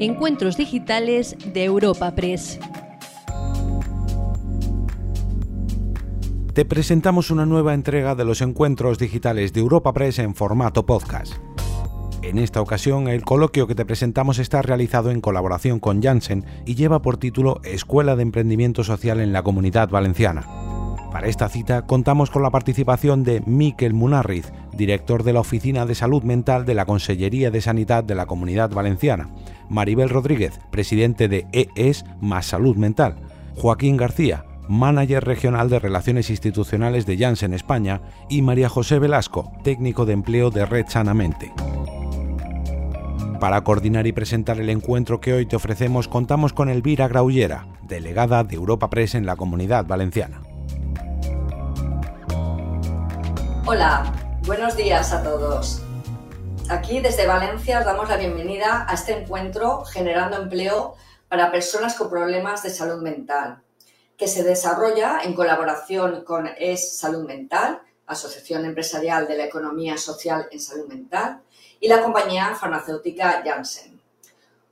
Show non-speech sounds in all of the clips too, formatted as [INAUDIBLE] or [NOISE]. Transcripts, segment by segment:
Encuentros digitales de Europa Press. Te presentamos una nueva entrega de los encuentros digitales de Europa Press en formato podcast. En esta ocasión, el coloquio que te presentamos está realizado en colaboración con Janssen y lleva por título Escuela de Emprendimiento Social en la Comunidad Valenciana. Para esta cita contamos con la participación de Miquel Munarriz, director de la Oficina de Salud Mental de la Consellería de Sanidad de la Comunidad Valenciana, Maribel Rodríguez, presidente de EES más Salud Mental, Joaquín García, manager regional de Relaciones Institucionales de Janssen España, y María José Velasco, técnico de empleo de Red Sanamente. Para coordinar y presentar el encuentro que hoy te ofrecemos contamos con Elvira Graullera, delegada de Europa Press en la Comunidad Valenciana. Hola, buenos días a todos. Aquí desde Valencia os damos la bienvenida a este encuentro generando empleo para personas con problemas de salud mental, que se desarrolla en colaboración con ES Salud Mental, Asociación Empresarial de la Economía Social en Salud Mental, y la compañía farmacéutica Janssen.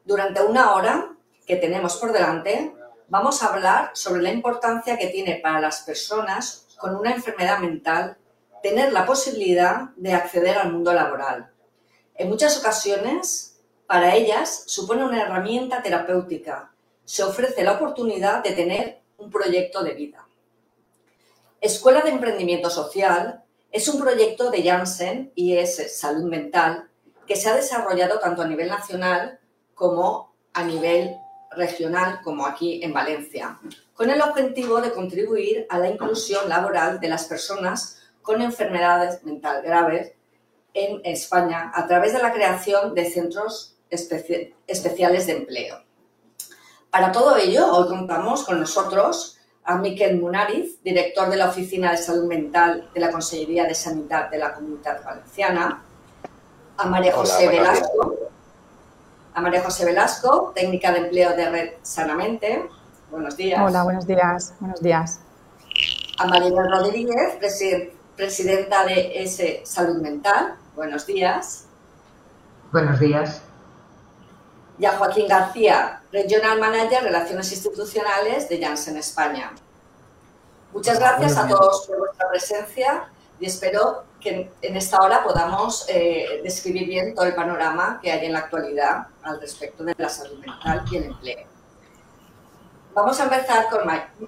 Durante una hora que tenemos por delante, vamos a hablar sobre la importancia que tiene para las personas con una enfermedad mental tener la posibilidad de acceder al mundo laboral. En muchas ocasiones, para ellas supone una herramienta terapéutica. Se ofrece la oportunidad de tener un proyecto de vida. Escuela de Emprendimiento Social es un proyecto de Janssen y es Salud Mental que se ha desarrollado tanto a nivel nacional como a nivel regional, como aquí en Valencia, con el objetivo de contribuir a la inclusión laboral de las personas con enfermedades mental graves en España a través de la creación de centros especiales de empleo. Para todo ello, hoy contamos con nosotros a Miquel Munariz, director de la Oficina de Salud Mental de la Consellería de Sanidad de la Comunidad Valenciana, a María José Velasco, a María José Velasco, técnica de empleo de Red Sanamente. Buenos días. Hola, buenos días. Buenos días. A Marina Rodríguez, presidenta de ese Salud Mental. Buenos días. Buenos días. Y a Joaquín García, Regional Manager Relaciones Institucionales de Janssen España. Muchas gracias a todos por vuestra presencia y espero que en esta hora podamos eh, describir bien todo el panorama que hay en la actualidad al respecto de la salud mental y el empleo. Vamos a empezar con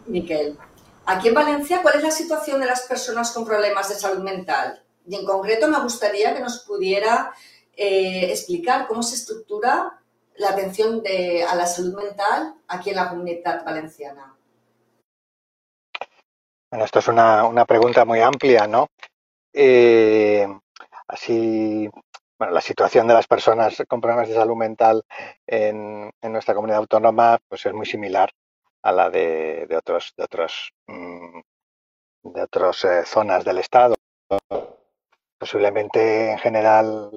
Miquel. Aquí en Valencia, ¿cuál es la situación de las personas con problemas de salud mental? Y en concreto me gustaría que nos pudiera eh, explicar cómo se estructura la atención a la salud mental aquí en la comunidad valenciana. Bueno, esto es una, pregunta muy amplia, ¿no? Eh, así, bueno, la situación de las personas con problemas de salud mental en, nuestra comunidad autónoma pues es muy similar a la de, otros de otros mm, de otras eh, zonas del estado. Posiblemente en general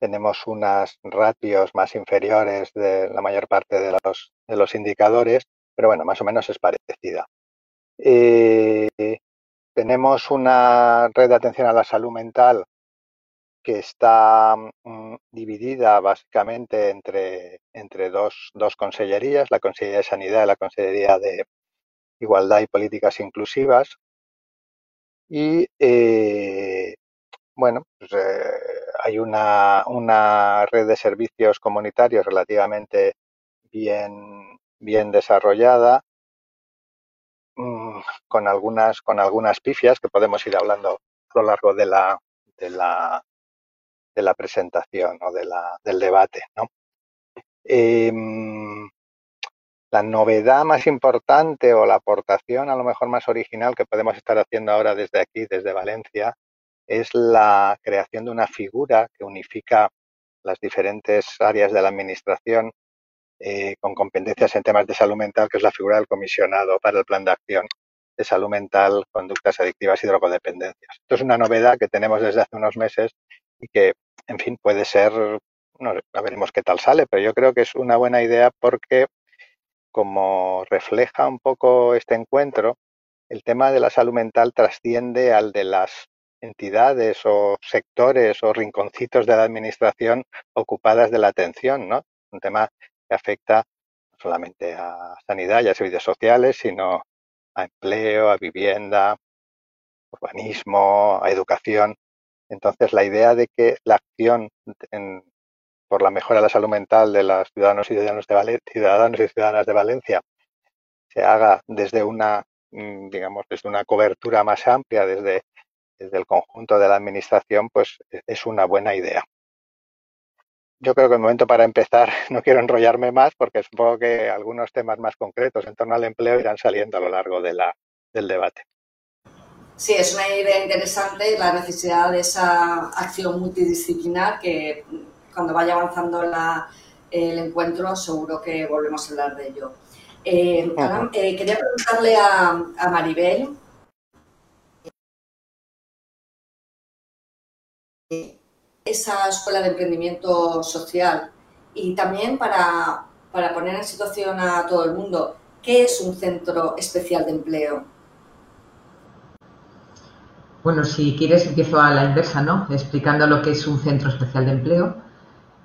tenemos unas ratios más inferiores de la mayor parte de los, de los indicadores, pero bueno, más o menos es parecida. Eh, tenemos una red de atención a la salud mental que está mm, dividida básicamente entre, entre dos, dos consellerías, la Consellería de Sanidad y la Consellería de Igualdad y Políticas Inclusivas. Y eh, bueno, pues, eh, hay una, una, red de servicios comunitarios relativamente bien, bien desarrollada, mm, con algunas, con algunas pifias que podemos ir hablando a lo largo de la, de la, de la presentación o de la, del debate. ¿no? Em, la novedad más importante o la aportación a lo mejor más original que podemos estar haciendo ahora desde aquí, desde Valencia, es la creación de una figura que unifica las diferentes áreas de la Administración eh, con competencias en temas de salud mental, que es la figura del comisionado para el plan de acción de salud mental, conductas adictivas y drogodependencias. Esto es una novedad que tenemos desde hace unos meses y que, en fin, puede ser, no, veremos qué tal sale, pero yo creo que es una buena idea porque, como refleja un poco este encuentro, el tema de la salud mental trasciende al de las entidades o sectores o rinconcitos de la administración ocupadas de la atención, ¿no? Un tema que afecta no solamente a sanidad y a servicios sociales, sino a empleo, a vivienda, urbanismo, a educación. Entonces, la idea de que la acción por la mejora de la salud mental de los ciudadanos y ciudadanos de ciudadanos y ciudadanas de Valencia se haga desde una, mm, digamos, desde una cobertura más amplia, desde, desde el conjunto de la administración, pues e, es una buena idea. Yo creo que el momento para empezar, [LAUGHS] no quiero enrollarme más porque supongo que algunos temas más concretos en torno al empleo irán saliendo a lo largo de la, del debate. Sí, es una idea interesante la necesidad de esa acción multidisciplinar que cuando vaya avanzando el encuentro seguro que volvemos a hablar de ello. Eh, eh, quería preguntarle a, Maribel. Esa escuela de emprendimiento social y también para, para poner en situación a todo el mundo, ¿qué es un centro especial de empleo? Bueno, si quieres empiezo a la inversa, ¿no? Explicando lo que es un centro especial de empleo.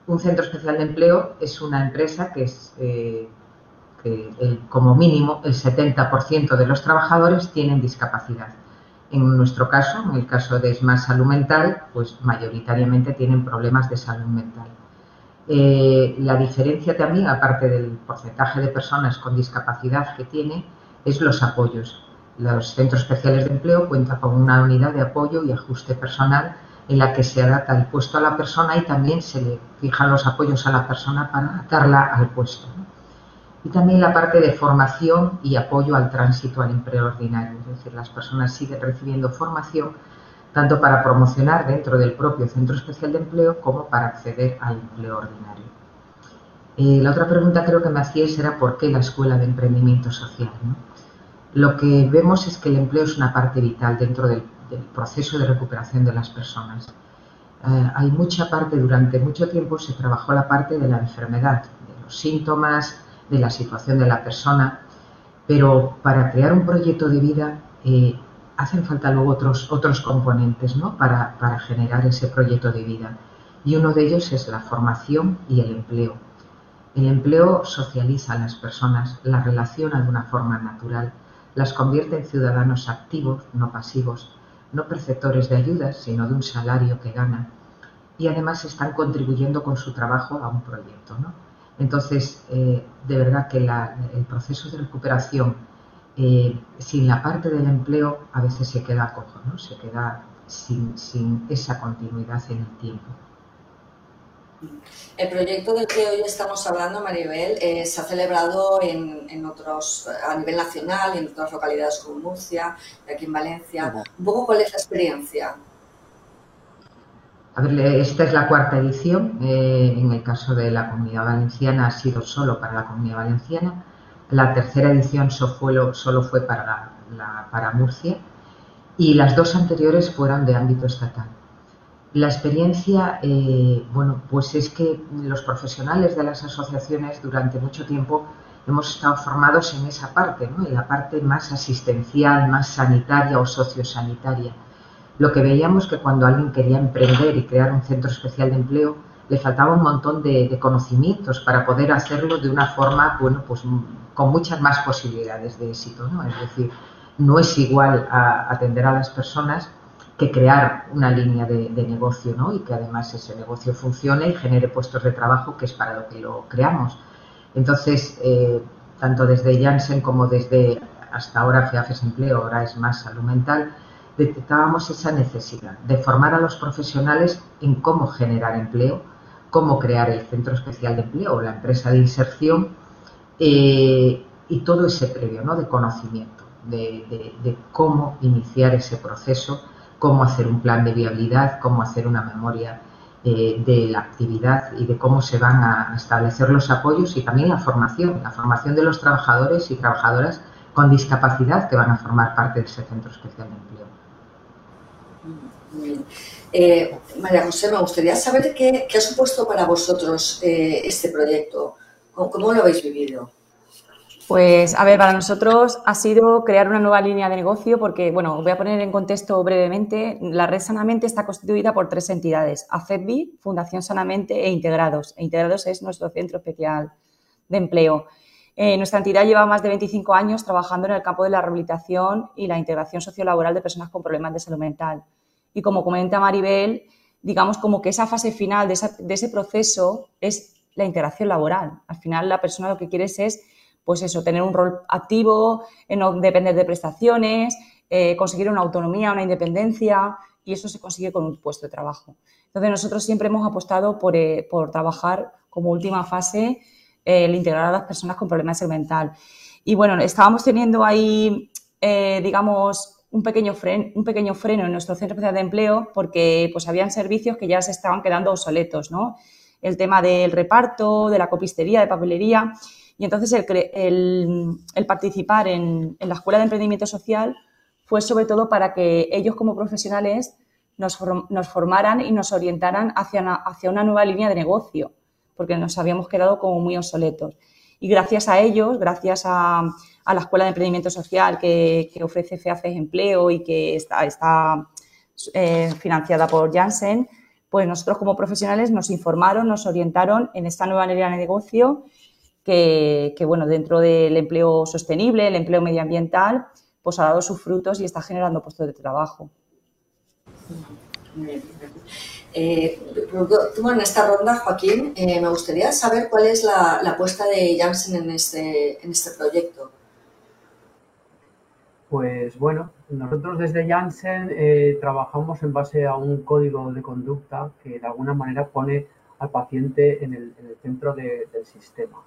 Un centro especial de empleo es una empresa que es eh, que como mínimo el 70% de los trabajadores tienen discapacidad. En nuestro caso, en el caso de Smart Salud Mental, pues mayoritariamente tienen problemas de salud mental. Eh, la diferencia también, aparte del porcentaje de personas con discapacidad que tiene, es los apoyos los centros especiales de empleo cuentan con una unidad de apoyo y ajuste personal en la que se adapta el puesto a la persona y también se le fijan los apoyos a la persona para adaptarla al puesto. Y también la parte de formación y apoyo al tránsito al empleo ordinario, es decir, las personas siguen recibiendo formación tanto para promocionar dentro del propio centro especial de empleo como para acceder al empleo ordinario. Eh, la otra pregunta creo que me hacíais era por qué la Escuela de Emprendimiento Social lo que vemos es que el empleo es una parte vital dentro del, proceso de recuperación de las personas. Eh, hay mucha parte, durante mucho tiempo se trabajó la parte de la enfermedad, de los síntomas, de la situación de la persona, pero para crear un proyecto de vida eh, hacen falta luego otros, otros componentes ¿no? para, para generar ese proyecto de vida. Y uno de ellos es la formación y el empleo. El empleo socializa a las personas, las relaciona de una forma natural las convierte en ciudadanos activos, no pasivos, no perceptores de ayudas, sino de un salario que ganan. Y además están contribuyendo con su trabajo a un proyecto. Entonces, eh, de verdad que el proceso de recuperación eh, sin la parte del empleo a veces se queda cojo, ¿no? se queda sin esa continuidad en el tiempo. El proyecto del que hoy estamos hablando, Maribel, eh, se ha celebrado en, otros, a nivel nacional, en otras localidades como Murcia, aquí en Valencia. Un poco, ¿cuál es la experiencia? Esta es la cuarta edición. Eh, en el caso de la Comunidad Valenciana ha sido solo para la Comunidad Valenciana. La tercera edición solo fue para, Murcia y las dos anteriores fueron de ámbito estatal. La experiencia, eh, bueno, pues es que los profesionales de las asociaciones durante mucho tiempo hemos estado formados en esa parte, en la parte más asistencial, más sanitaria o sociosanitaria. Lo que veíamos que cuando alguien quería emprender y crear un centro especial de empleo, le faltaba un montón de, conocimientos para poder hacerlo de una forma, bueno, pues con muchas más posibilidades de éxito, ¿no? Es decir, no es igual a atender a las personas que crear una línea de, negocio ¿no? y que además ese negocio funcione y genere puestos de trabajo, que es para lo que lo creamos. Entonces, eh, tanto desde Janssen como desde hasta ahora FEAFES Empleo, ahora es más salud mental, detectábamos esa necesidad de formar a los profesionales en cómo generar empleo, cómo crear el centro especial de empleo o la empresa de inserción eh, y todo ese previo ¿no? de conocimiento, de cómo iniciar ese proceso cómo hacer un plan de viabilidad, cómo hacer una memoria eh, de la actividad y de cómo se van a establecer los apoyos y también la formación, la formación de los trabajadores y trabajadoras con discapacidad que van a formar parte de ese centro especial de empleo. Eh, María José, me gustaría saber qué, ha supuesto para vosotros eh, este proyecto, cómo lo habéis vivido. Pues, a ver, para nosotros ha sido crear una nueva línea de negocio porque, bueno, voy a poner en contexto brevemente. La red Sanamente está constituida por tres entidades, AFEBI, Fundación Sanamente e Integrados. E Integrados es nuestro centro especial de empleo. Eh, nuestra entidad lleva más de 25 años trabajando en el campo de la rehabilitación y la integración sociolaboral de personas con problemas de salud mental. Y como comenta Maribel, digamos como que esa fase final de, ese proceso es la integración laboral. Al final la persona lo que quiere es, pues eso, tener un rol activo, eh, no depender de prestaciones, eh, conseguir una autonomía, una independencia y eso se consigue con un puesto de trabajo. Entonces nosotros siempre hemos apostado por, por trabajar como última fase el integrar a las personas con problemas de salud. Y bueno, estábamos teniendo ahí, eh, digamos, un pequeño, un pequeño freno en nuestro centro especial de empleo porque pues habían servicios que ya se estaban quedando obsoletos, ¿no? El tema del reparto, de la copistería, de papelería. Y entonces el, participar en, la Escuela de Emprendimiento Social fue sobre todo para que ellos como profesionales nos, formaran y nos orientaran hacia una nueva línea de negocio porque nos habíamos quedado como muy obsoletos. Y gracias a ellos, gracias a, la Escuela de Emprendimiento Social que, ofrece FEACES Empleo y que está, eh, financiada por Janssen, pues nosotros como profesionales nos informaron, nos orientaron en esta nueva línea de negocio que, bueno, dentro del empleo sostenible, el empleo medioambiental, pues ha dado sus frutos y está generando puestos de trabajo. Eh, en esta ronda, Joaquín, eh, me gustaría saber cuál es la, apuesta de Janssen en este, en este proyecto. Pues bueno, nosotros desde Janssen eh, trabajamos en base a un código de conducta que de alguna manera pone al paciente en el, centro del sistema.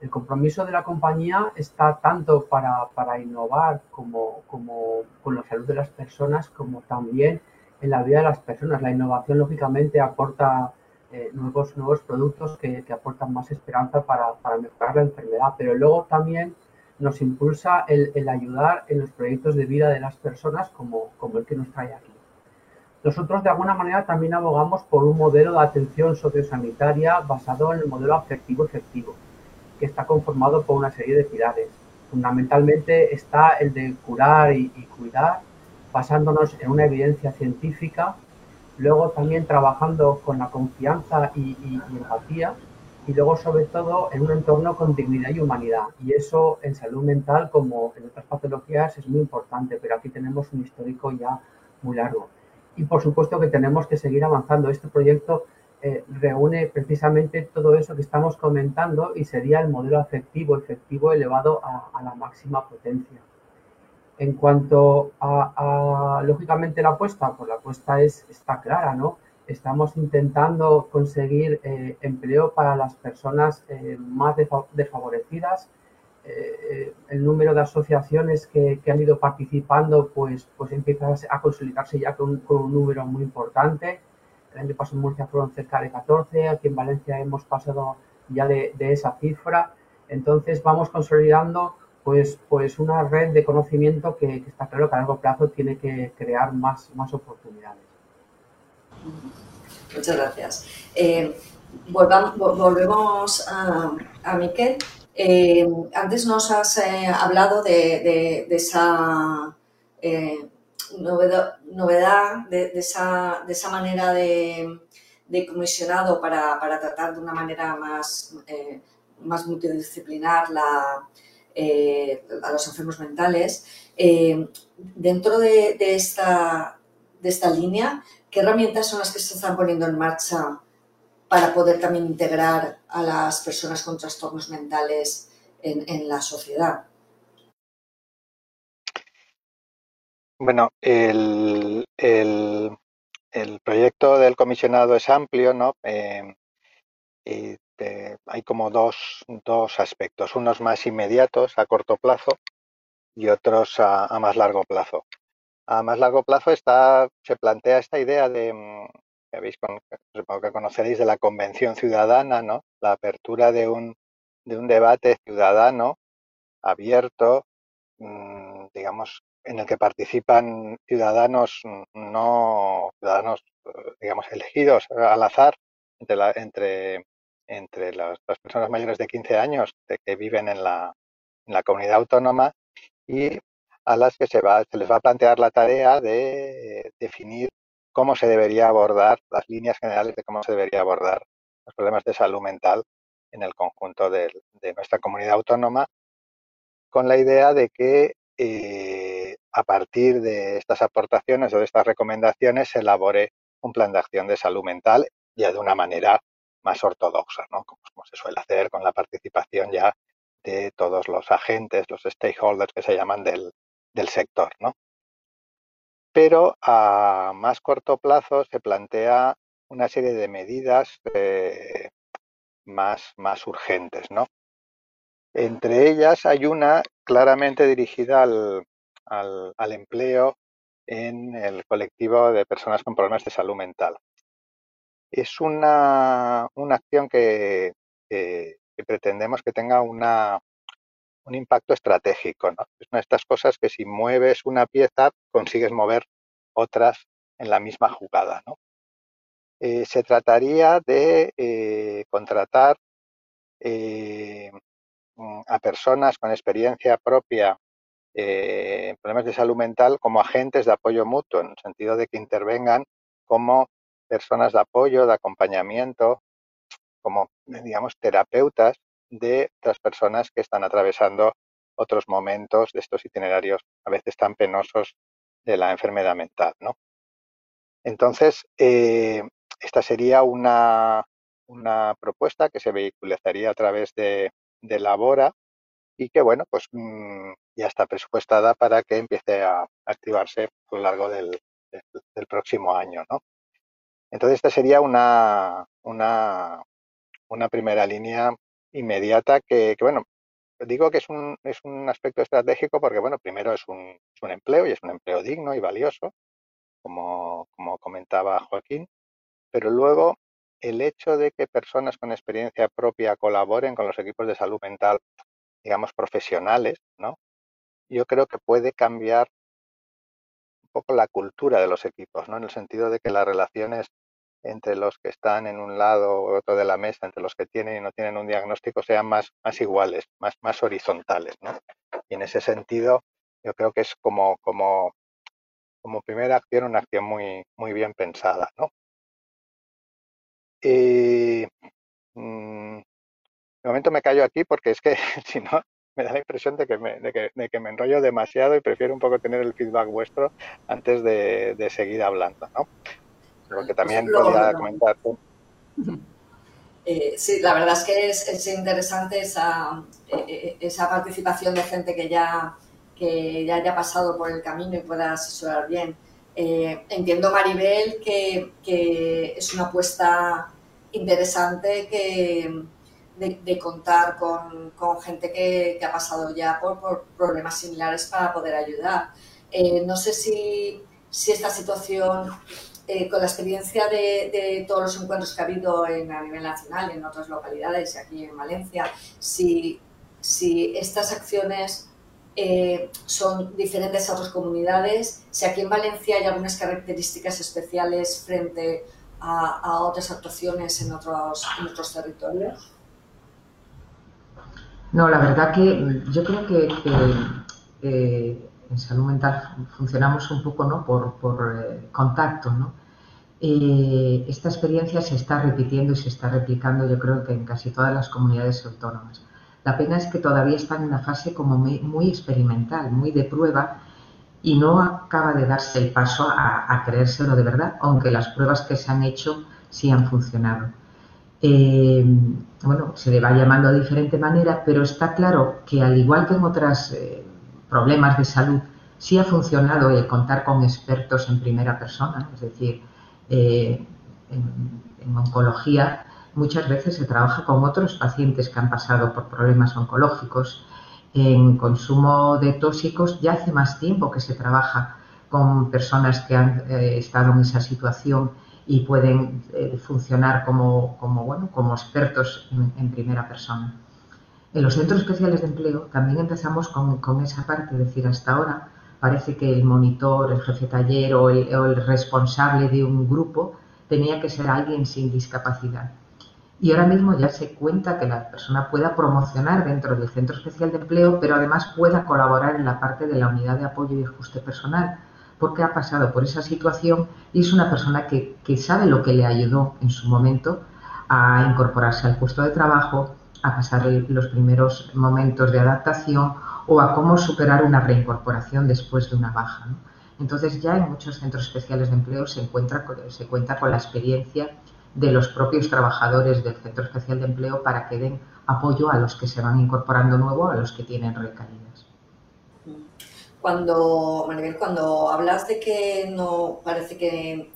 El compromiso de la compañía está tanto para, para innovar como, como, con la salud de las personas, como también en la vida de las personas. La innovación, lógicamente, aporta eh, nuevos, nuevos productos que, aportan más esperanza para, mejorar la enfermedad, pero luego también nos impulsa el, ayudar en los proyectos de vida de las personas como, como el que nos trae aquí. Nosotros, de alguna manera, también abogamos por un modelo de atención sociosanitaria basado en el modelo afectivo efectivo, que está conformado por una serie de pilares. Fundamentalmente está el de curar y cuidar, basándonos en una evidencia científica, luego también trabajando con la confianza y, empatía, y luego sobre todo en un entorno con dignidad y humanidad. Y eso en salud mental, como en otras patologías, es muy importante, pero aquí tenemos un histórico ya muy largo. Y por supuesto que tenemos que seguir avanzando. Este proyecto eh, reúne precisamente todo eso que estamos comentando y sería el modelo afectivo, efectivo elevado a la máxima potencia. En cuanto a, lógicamente, la apuesta, pues la apuesta es, está clara, ¿no? Estamos intentando conseguir eh, empleo para las personas eh, más desfavorecidas. Eh, el número de asociaciones que, han ido participando, pues, pues empieza a consolidarse ya con, un número muy importante. El año pasado en Murcia fueron cerca de 14, aquí en Valencia hemos pasado ya de, de esa cifra. Entonces vamos consolidando pues, pues una red de conocimiento que, está claro que a largo plazo tiene que crear más, más oportunidades. Muchas gracias. Eh, volvemos a, a Miquel. Eh, antes nos has eh, hablado de, esa novedad, de, esa, de, esa, manera de, comisionado para, para, tratar de una manera más, más multidisciplinar la, eh, a los enfermos mentales. Eh, dentro de, esta, de esta línea, ¿qué herramientas son las que se están poniendo en marcha para poder también integrar a las personas con trastornos mentales en, la sociedad? Bueno, el, proyecto del comisionado es amplio, ¿no? Eh, este, hay como dos, aspectos, unos más inmediatos a corto plazo y otros a, más largo plazo. A más largo plazo está, se plantea esta idea de, mm, que supongo que conoceréis, de la convención ciudadana, ¿no? la apertura de un, de un debate ciudadano abierto, mm, digamos, en el que participan ciudadanos no ciudadanos, eh, digamos, elegidos al azar entre, la, entre entre las, personas mayores de 15 años que viven en la, comunidad autónoma y a las que se, va, les va a plantear la tarea de definir cómo se debería abordar, las líneas generales de cómo se debería abordar los problemas de salud mental en el conjunto de, nuestra comunidad autónoma, con la idea de que eh, a partir de estas aportaciones o de estas recomendaciones se elabore un plan de acción de salud mental ya de una manera más ortodoxa, ¿no? como, se suele hacer con la participación ya de todos los agentes, los stakeholders que se llaman del, sector. ¿no? Pero a más corto plazo se plantea una serie de medidas eh, más, más urgentes. ¿no? Entre ellas hay una claramente dirigida al, al, empleo en el colectivo de personas con problemas de salud mental. Es una, una acción que, pretendemos que tenga una, un impacto estratégico. Es una de estas cosas que si mueves una pieza consigues mover otras en la misma jugada. Eh, se trataría de eh, contratar eh, a personas con experiencia propia en problemas de salud mental como agentes de apoyo mutuo, en el sentido de que intervengan como personas de apoyo, de acompañamiento, como, digamos, terapeutas de otras personas que están atravesando otros momentos de estos itinerarios a veces tan penosos de la enfermedad mental, ¿no? Entonces, eh, esta sería una, una, propuesta que se vehiculizaría a través de, de Labora y que, bueno, pues mm, ya está presupuestada para que empiece a activarse a lo largo del, próximo año, ¿no? Entonces, esta sería una, una, primera línea inmediata que, bueno, digo que es un, es un aspecto estratégico porque, bueno, primero es un, es un empleo y es un empleo digno y valioso, como, como comentaba Joaquín, pero luego el hecho de que personas con experiencia propia colaboren con los equipos de salud mental, digamos, profesionales, ¿no? Yo creo que puede cambiar un poco la cultura de los equipos, ¿no? En el sentido de que las relaciones entre los que están en un lado o otro de la mesa, entre los que tienen y no tienen un diagnóstico, sean más, más iguales, más, más horizontales, ¿no? Y en ese sentido, yo creo que es como, como, como primera acción una acción muy, muy bien pensada, ¿no? Y, mm, de momento me callo aquí porque es que [LAUGHS] si no me da la impresión de que me, de que, de que me enrollo demasiado y prefiero un poco tener el feedback vuestro antes de, de seguir hablando, ¿no? Lo que también podría comentar. Eh, sí, la verdad es que es, interesante esa, eh, eh, esa participación de gente que ya, que ya haya pasado por el camino y pueda asesorar bien. entiendo, Maribel, que, que, es una apuesta interesante que, de, contar con, con gente que, que, ha pasado ya por, por, problemas similares para poder ayudar. no sé si, si esta situación eh, con la experiencia de, todos los encuentros que ha habido en, a nivel nacional, en otras localidades y aquí en Valencia, si, estas acciones eh, son diferentes a otras comunidades, si aquí en Valencia hay algunas características especiales frente a, otras actuaciones en otros, territorios. No, la verdad que yo creo que, eh, en salud mental funcionamos un poco ¿no? por contacto, ¿no? Eh, esta experiencia se está repitiendo y se está replicando yo creo que en casi todas las comunidades autónomas. La pena es que todavía está en una fase como muy, experimental, muy de prueba y no acaba de darse el paso a, creérselo de verdad, aunque las pruebas que se han hecho sí han funcionado. Eh, bueno, se le va llamando de diferente manera, pero está claro que al igual que en otros eh, problemas de salud, sí ha funcionado el contar con expertos en primera persona, es decir, eh, en, oncología muchas veces se trabaja con otros pacientes que han pasado por problemas oncológicos. En consumo de tóxicos ya hace más tiempo que se trabaja con personas que han eh, estado en esa situación y pueden eh, funcionar como, bueno, como expertos en, primera persona. En los centros especiales de empleo también empezamos con, con esa parte, es decir, hasta ahora parece que el monitor, el jefe taller o el, responsable de un grupo tenía que ser alguien sin discapacidad. Y ahora mismo ya se cuenta que la persona pueda promocionar dentro del centro especial de empleo, pero además pueda colaborar en la parte de la unidad de apoyo y ajuste personal, porque ha pasado por esa situación y es una persona que, que sabe lo que le ayudó en su momento a incorporarse al puesto de trabajo, a pasar los primeros momentos de adaptación o a cómo superar una reincorporación después de una baja. Entonces ya en muchos centros especiales de empleo se, encuentra, se cuenta con la experiencia de los propios trabajadores del centro especial de empleo para que den apoyo a los que se van incorporando nuevo, a los que tienen recaídas. Cuando, Maribel, cuando hablas de que no parece que,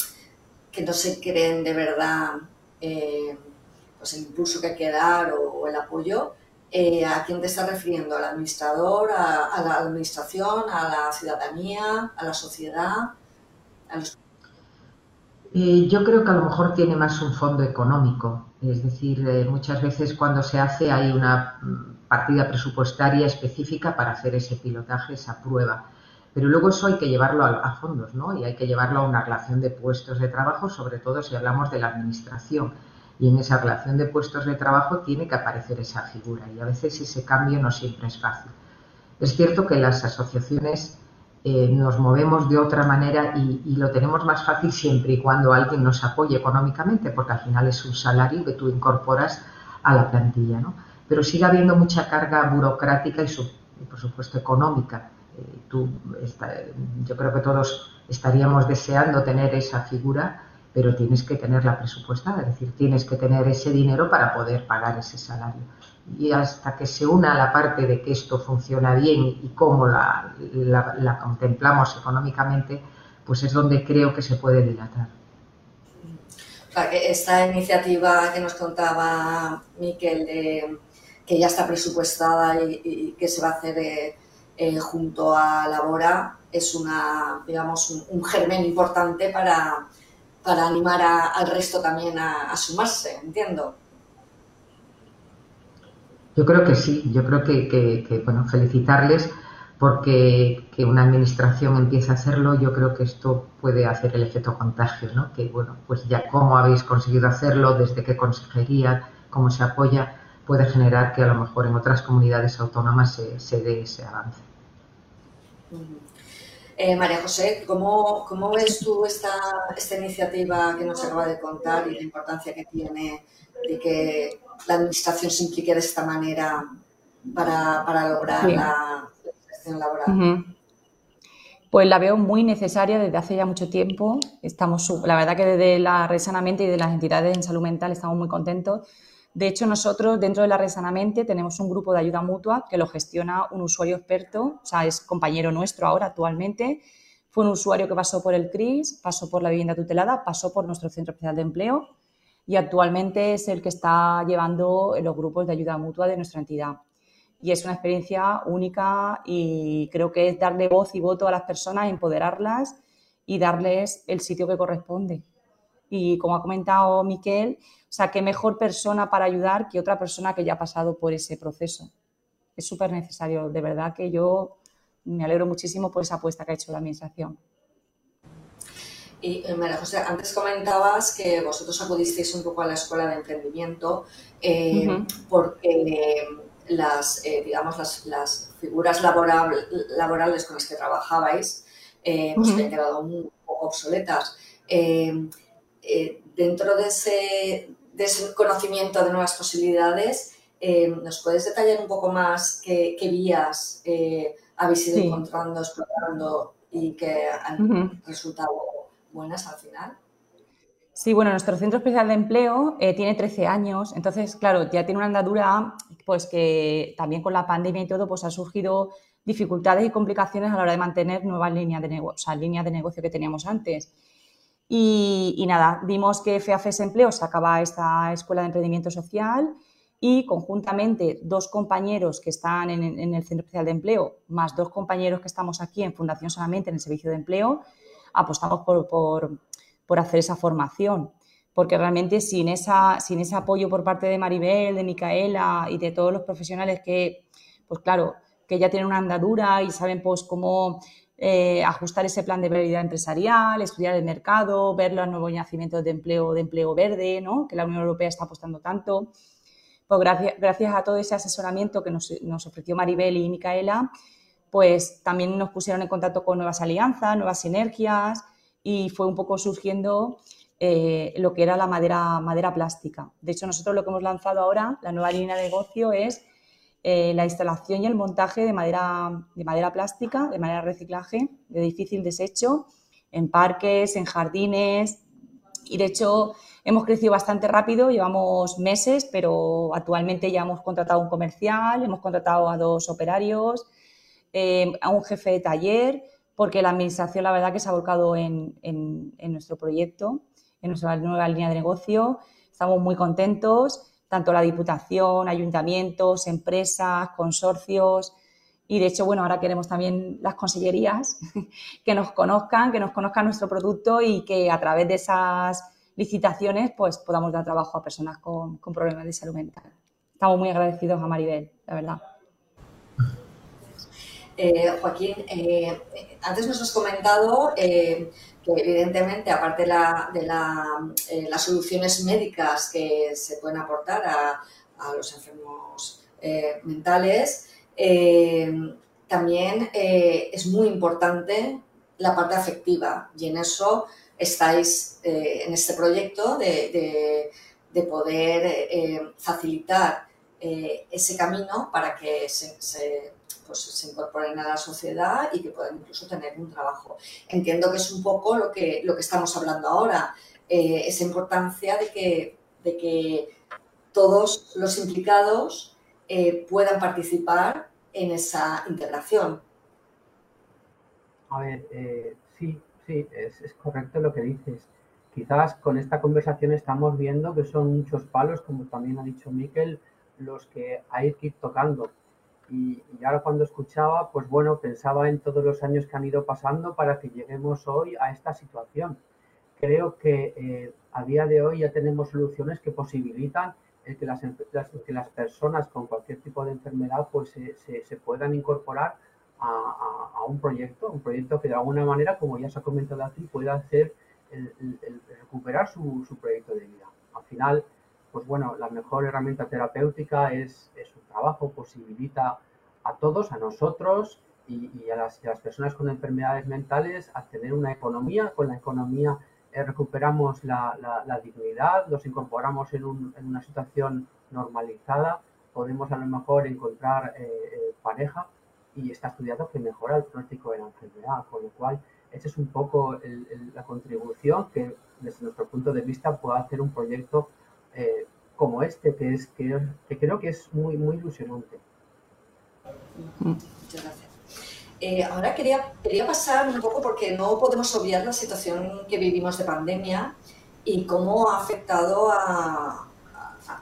que no se creen de verdad eh, pues el impulso que hay que dar o, el apoyo, eh, ¿a quién te estás refiriendo? ¿Al administrador, a, la administración, a la ciudadanía, a la sociedad? Eh, yo creo que a lo mejor tiene más un fondo económico. Es decir, muchas veces cuando se hace hay una mm, partida presupuestaria específica para hacer ese pilotaje, esa prueba. Pero luego eso hay que llevarlo a, fondos, ¿no? Y hay que llevarlo a una relación de puestos de trabajo, sobre todo si hablamos de la administración. Y en esa relación de puestos de trabajo tiene que aparecer esa figura. Y a veces ese cambio no siempre es fácil. Es cierto que las asociaciones eh, nos movemos de otra manera y, y, lo tenemos más fácil siempre y cuando alguien nos apoye económicamente, porque al final es un salario que tú incorporas a la plantilla, ¿no? Pero sigue habiendo mucha carga burocrática y, y por supuesto económica eh, tú, yo creo que todos estaríamos deseando tener esa figura, pero tienes que tenerla presupuestada, es decir, tienes que tener ese dinero para poder pagar ese salario. Y hasta que se una la parte de que esto funciona bien y cómo la, la, contemplamos económicamente, pues es donde creo que se puede dilatar. esta iniciativa que nos contaba Miquel, de, que ya está presupuestada y, que se va a hacer eh, eh, junto a Labora es una, digamos, un, germen importante para, para animar al resto también a, sumarse, entiendo. Yo creo que sí, yo creo que, bueno, felicitarles porque que una administración empiece a hacerlo, yo creo que esto puede hacer el efecto contagio, ¿no? Que bueno, pues ya cómo habéis conseguido hacerlo, desde qué consejería, cómo se apoya, puede generar que a lo mejor en otras comunidades autónomas se, dé ese avance. Eh, María José, ¿cómo, ves tú esta, esta iniciativa que nos acaba de contar y la importancia que tiene de que la Administración se implique de esta manera para, lograr la, gestión laboral? Pues la veo muy necesaria desde hace ya mucho tiempo. Estamos, la verdad que desde la Red Sanamente y de las entidades en salud mental estamos muy contentos de hecho, nosotros dentro de la Red Sanamente tenemos un grupo de ayuda mutua que lo gestiona un usuario experto, o sea, es compañero nuestro ahora actualmente. Fue un usuario que pasó por el CRIS, pasó por la vivienda tutelada, pasó por nuestro centro especial de empleo y actualmente es el que está llevando los grupos de ayuda mutua de nuestra entidad. Y es una experiencia única y creo que es darle voz y voto a las personas, empoderarlas y darles el sitio que corresponde. Y como ha comentado Miquel, sea, qué mejor persona para ayudar que otra persona que ya ha pasado por ese proceso. Es súper necesario. De verdad que yo me alegro muchísimo por esa apuesta que ha hecho la Administración. Y eh, María José, antes comentabas que vosotros acudisteis un poco a la escuela de emprendimiento eh, porque las, eh, digamos, las, figuras laborales con las que trabajabais pues habían quedado un poco obsoletas. dentro de ese, de ese conocimiento de nuevas posibilidades, eh, ¿nos puedes detallar un poco más qué, vías eh, habéis ido encontrando, explorando y que han resultado buenas al final? Sí, bueno, nuestro centro especial de empleo eh, tiene 13 años, entonces, claro, ya tiene una andadura, pues que también con la pandemia y todo, pues ha surgido dificultades y complicaciones a la hora de mantener nuevas líneas de negocio, o sea, líneas de negocio que teníamos antes. Y, nada, vimos que FEAFES Empleo sacaba esta escuela de emprendimiento social y conjuntamente dos compañeros que están en, el Centro Especial de Empleo, más dos compañeros que estamos aquí en Fundación Solamente, en el Servicio de Empleo, apostamos por, hacer esa formación. Porque realmente sin, esa, sin ese apoyo por parte de Maribel, de Micaela y de todos los profesionales que, pues claro, que ya tienen una andadura y saben pues cómo eh, ajustar ese plan de prioridad empresarial, estudiar el mercado, ver los nuevos nacimientos de empleo, de empleo verde, ¿no? que la Unión Europea está apostando tanto. Pues gracias, gracias a todo ese asesoramiento que nos, nos, ofreció Maribel y Micaela, pues también nos pusieron en contacto con nuevas alianzas, nuevas sinergias y fue un poco surgiendo eh, lo que era la madera, madera plástica. De hecho, nosotros lo que hemos lanzado ahora, la nueva línea de negocio, es eh, la instalación y el montaje de madera, de madera plástica, de madera de reciclaje, de difícil desecho, en parques, en jardines. Y de hecho, hemos crecido bastante rápido, llevamos meses, pero actualmente ya hemos contratado un comercial, hemos contratado a dos operarios, eh, a un jefe de taller, porque la administración, la verdad, que se ha volcado en, en nuestro proyecto en nuestra nueva línea de negocio. Estamos muy contentos, tanto la Diputación, ayuntamientos, empresas, consorcios. Y de hecho, bueno, ahora queremos también las consellerías [LAUGHS] que nos conozcan, que nos conozcan nuestro producto y que a través de esas licitaciones pues podamos dar trabajo a personas con, problemas de salud mental. Estamos muy agradecidos a Maribel, la verdad. Eh, Joaquín, eh, antes nos has comentado eh, que evidentemente, aparte de, eh, las soluciones médicas que se pueden aportar a, los enfermos eh, mentales, eh, también es muy importante la parte afectiva. Y en eso estáis en este proyecto de, poder facilitar ese camino para que se pues, se incorporen a la sociedad y que puedan incluso tener un trabajo. Entiendo que es un poco lo que, lo que estamos hablando ahora, eh, esa importancia de que, de que todos los implicados eh, puedan participar en esa integración. A ver, eh, sí, sí, es, es, correcto lo que dices. Quizás con esta conversación estamos viendo que son muchos palos, como también ha dicho Miquel, los que hay que ir tocando. Y, ahora cuando escuchaba, pues bueno, pensaba en todos los años que han ido pasando para que lleguemos hoy a esta situación. Creo que eh, a día de hoy ya tenemos soluciones que posibilitan el que las, que las personas con cualquier tipo de enfermedad pues se, se, puedan incorporar a, a, un proyecto, un proyecto que de alguna manera, como ya se ha comentado aquí, pueda hacer el, recuperar su, su, proyecto de vida. Al final, pues bueno, la mejor herramienta terapéutica es, es trabajo posibilita a todos, a nosotros y, a, las, personas con enfermedades mentales a tener una economía. Con la economía eh, recuperamos la, dignidad, los incorporamos en, una situación normalizada, podemos a lo mejor encontrar eh, eh, pareja y está estudiado que mejora el pronóstico de la enfermedad, con lo cual esa es un poco la contribución que desde nuestro punto de vista puede hacer un proyecto como este, que, es, que, creo que es muy, muy ilusionante. Muchas gracias. Eh, ahora quería, quería pasar un poco porque no podemos obviar la situación que vivimos de pandemia y cómo ha afectado a,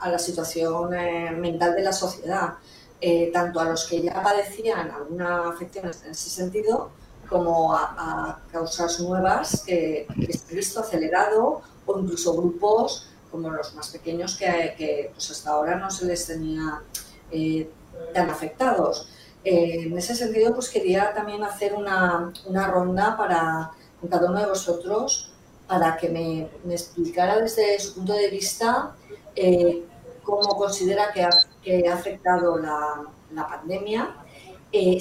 a, la situación eh, mental de la sociedad, eh, tanto a los que ya padecían alguna afección en ese sentido, como a, causas nuevas que, que se han visto acelerado o incluso grupos como los más pequeños que, pues hasta ahora no se les tenía eh, tan afectados. Eh, en ese sentido, pues quería también hacer una, ronda para con cada uno de vosotros para que me, explicara desde su punto de vista eh, cómo considera que ha, afectado la, la pandemia,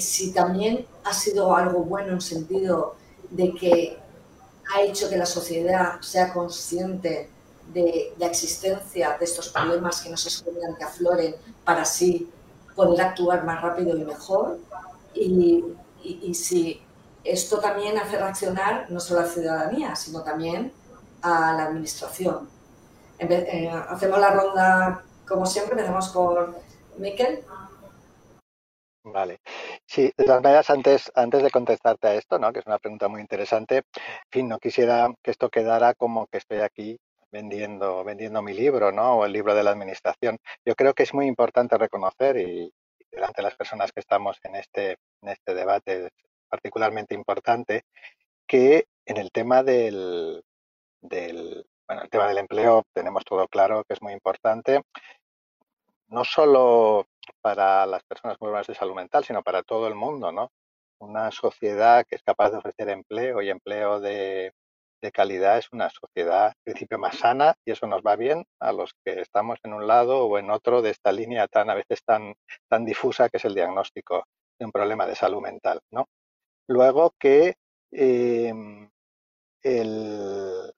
si también ha sido algo bueno en sentido de que ha hecho que la sociedad sea consciente de la existencia de estos problemas que nos esconden, que afloren, para así poder actuar más rápido y mejor. Y, si esto también hace reaccionar no solo a la ciudadanía, sino también a la administración. Eh, hacemos la ronda, como siempre, empezamos por Miquel. Vale. Sí, de todas maneras, antes, antes de contestarte a esto, ¿no? que es una pregunta muy interesante, fin, no quisiera que esto quedara como que estoy aquí vendiendo, vendiendo mi libro, ¿no? O el libro de la administración. Yo creo que es muy importante reconocer y, delante de las personas que estamos en este, en este debate es particularmente importante que en el tema del, del, bueno, el tema del empleo tenemos todo claro que es muy importante, no solo para las personas con problemas de salud mental, sino para todo el mundo, ¿no? Una sociedad que es capaz de ofrecer empleo y empleo de, de calidad es una sociedad, en principio, más sana y eso nos va bien a los que estamos en un lado o en otro de esta línea tan a veces tan, tan difusa que es el diagnóstico de un problema de salud mental. ¿no? Luego que em, el,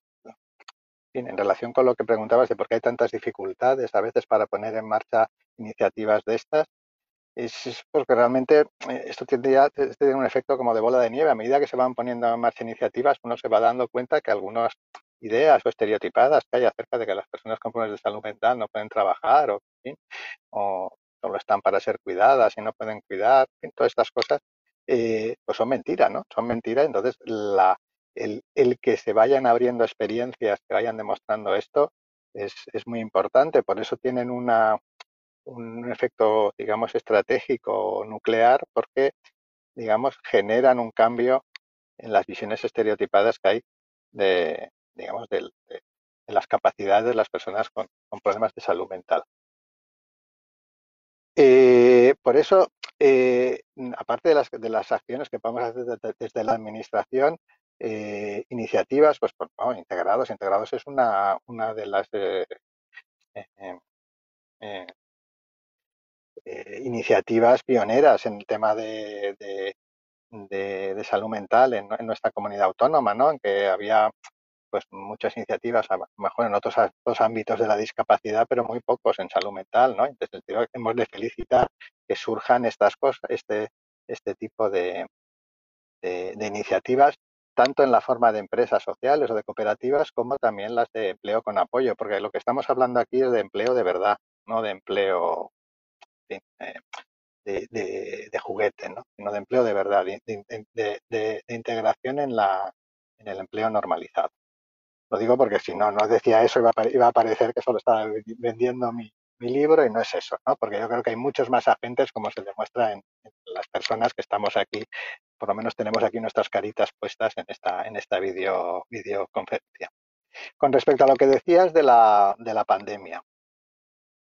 en relación con lo que preguntabas de por qué hay tantas dificultades a veces para poner en marcha iniciativas de estas, es, porque realmente eh, esto tiene, tiene un efecto como de bola de nieve. A medida que se van poniendo en marcha iniciativas, uno se va dando cuenta que algunas ideas o estereotipadas que hay acerca de que las personas con problemas de salud mental no pueden trabajar o, o solo están para ser cuidadas y no pueden cuidar, todas estas cosas, eh, pues son mentiras, ¿no? Son mentiras. Entonces, la, el, el, que se vayan abriendo experiencias, que vayan demostrando esto, es, es muy importante. Por eso tienen una, un efecto, digamos, estratégico nuclear, porque, digamos, generan un cambio en las visiones estereotipadas que hay de, digamos, de, de, las capacidades de las personas con, problemas de salud mental. Eh, por eso, eh, aparte de las, de las, acciones que podemos hacer desde, la administración, eh, iniciativas, pues bueno, integrados, integrados es una, una de las eh, iniciativas pioneras en el tema de, salud mental en, nuestra comunidad autónoma, ¿no? En que había pues muchas iniciativas, a lo mejor en otros, ámbitos de la discapacidad, pero muy pocos en salud mental, ¿no? Entonces, hemos de felicitar que surjan estas cosas, este, este tipo de, de, iniciativas, tanto en la forma de empresas sociales o de cooperativas, como también las de empleo con apoyo, porque lo que estamos hablando aquí es de empleo de verdad, no de empleo de, de, de juguete, ¿no? sino de empleo de verdad, de, integración en, la, en el empleo normalizado. Lo digo porque si no, no decía eso, iba a, iba a parecer que solo estaba vendiendo mi, mi, libro y no es eso, ¿no? Porque yo creo que hay muchos más agentes, como se demuestra en, en, las personas que estamos aquí. Por lo menos tenemos aquí nuestras caritas puestas en esta, en esta video, videoconferencia. Con respecto a lo que decías de la, de la pandemia,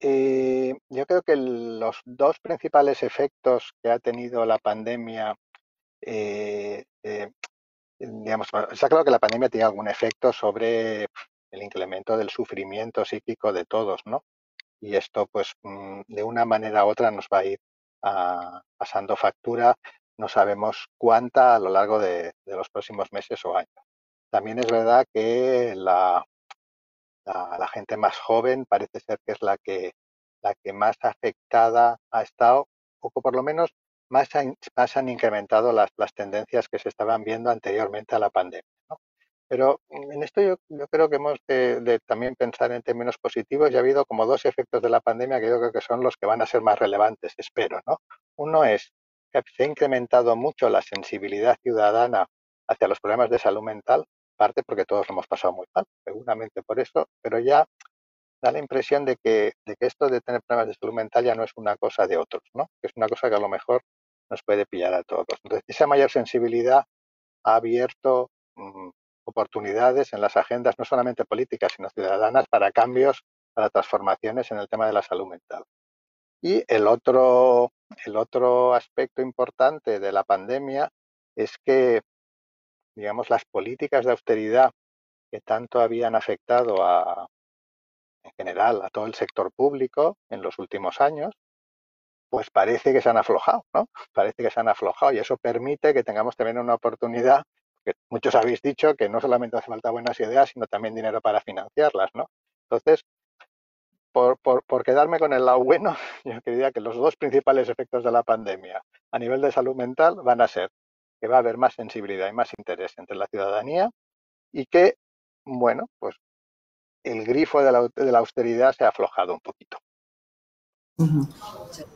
eh, yo creo que los dos principales efectos que ha tenido la pandemia eh, eh, digamos, está claro que la pandemia tiene algún efecto sobre el incremento del sufrimiento psíquico de todos, ¿no? Y esto, pues, mm, de una manera u otra nos va a ir a, pasando factura, no sabemos cuánta a lo largo de, de, los próximos meses o años. También es verdad que la, la, la, gente más joven parece ser que es la que, la que más afectada ha estado, o por lo menos más han, más han incrementado las, las, tendencias que se estaban viendo anteriormente a la pandemia. Pero en esto yo, yo, creo que hemos de, de, también pensar en términos positivos y ha habido como dos efectos de la pandemia que yo creo que son los que van a ser más relevantes, espero. ¿no? Uno es que se ha incrementado mucho la sensibilidad ciudadana hacia los problemas de salud mental, parte porque todos lo hemos pasado muy mal, seguramente por eso, pero ya da la impresión de que, de que esto de tener problemas de salud mental ya no es una cosa de otros, ¿no? que es una cosa que a lo mejor nos puede pillar a todos. Entonces, esa mayor sensibilidad ha abierto mmm, oportunidades en las agendas, no solamente políticas, sino ciudadanas, para cambios, para transformaciones en el tema de la salud mental. Y el otro, el otro aspecto importante de la pandemia es que, digamos, las políticas de austeridad que tanto habían afectado a, en general, a todo el sector público en los últimos años, pues parece que se han aflojado, ¿no? Parece que se han aflojado y eso permite que tengamos también una oportunidad, que muchos habéis dicho que no solamente hace falta buenas ideas, sino también dinero para financiarlas, ¿no? Entonces, por, por, por quedarme con el lado bueno, [LAUGHS] yo diría que los dos principales efectos de la pandemia a nivel de salud mental van a ser que va a haber más sensibilidad y más interés entre la ciudadanía y que, bueno, pues el grifo de la, de la austeridad se ha aflojado un poquito. Uh -huh.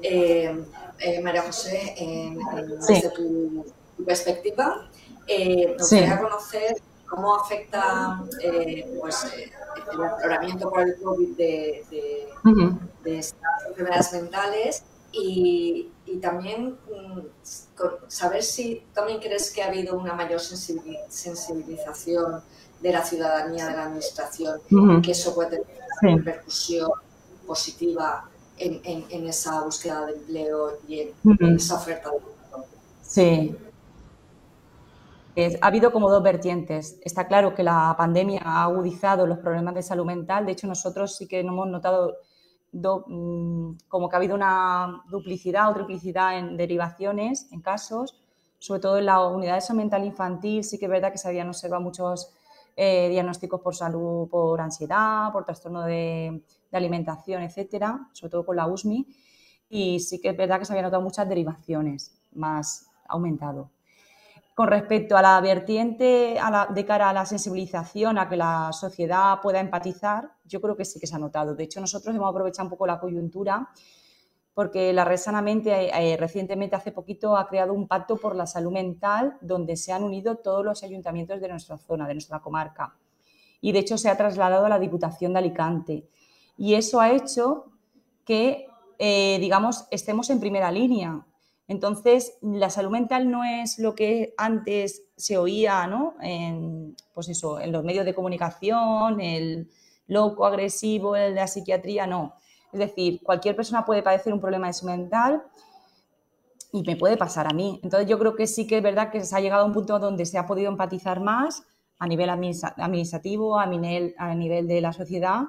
Eh, eh, María José, en, en, sí. desde tu, tu perspectiva, eh, nos sí. gustaría conocer cómo afecta eh, pues, eh, el afloramiento por el COVID de, de, uh -huh. de estas enfermedades mentales y, y también mm, saber si también crees que ha habido una mayor sensibilización de la ciudadanía, de la administración, uh -huh. que eso puede tener una repercusión positiva en, en, en, esa búsqueda de empleo y en, uh -huh. en esa oferta de empleo. Sí. ha habido como dos vertientes. Está claro que la pandemia ha agudizado los problemas de salud mental. De hecho, nosotros sí que no hemos notado do, mm, como que ha habido una duplicidad o triplicidad en derivaciones, en casos, sobre todo en la unidad de salud mental infantil, sí que es verdad que se habían observado muchos eh, diagnósticos por salud, por ansiedad, por trastorno de, alimentación, etcétera, sobre todo con la USMI. Y sí que es verdad que se habían notado muchas derivaciones, más aumentado. Con respecto a la vertiente de cara a la sensibilización, a que la sociedad pueda empatizar, yo creo que sí que se ha notado. De hecho, nosotros hemos aprovechado un poco la coyuntura porque la Red Sanamente eh, recientemente, hace poquito, ha creado un pacto por la salud mental donde se han unido todos los ayuntamientos de nuestra zona, de nuestra comarca. Y de hecho se ha trasladado a la Diputación de Alicante. Y eso ha hecho que, eh, digamos, estemos en primera línea. Entonces, la salud mental no es lo que antes se oía, ¿no? En, pues eso, en los medios de comunicación, el loco, agresivo, en la psiquiatría, no es decir, cualquier persona puede padecer un problema de salud mental y me puede pasar a mí. Entonces yo creo que sí que es verdad que se ha llegado a un punto donde se ha podido empatizar más a nivel administrativo, a nivel, a nivel de la sociedad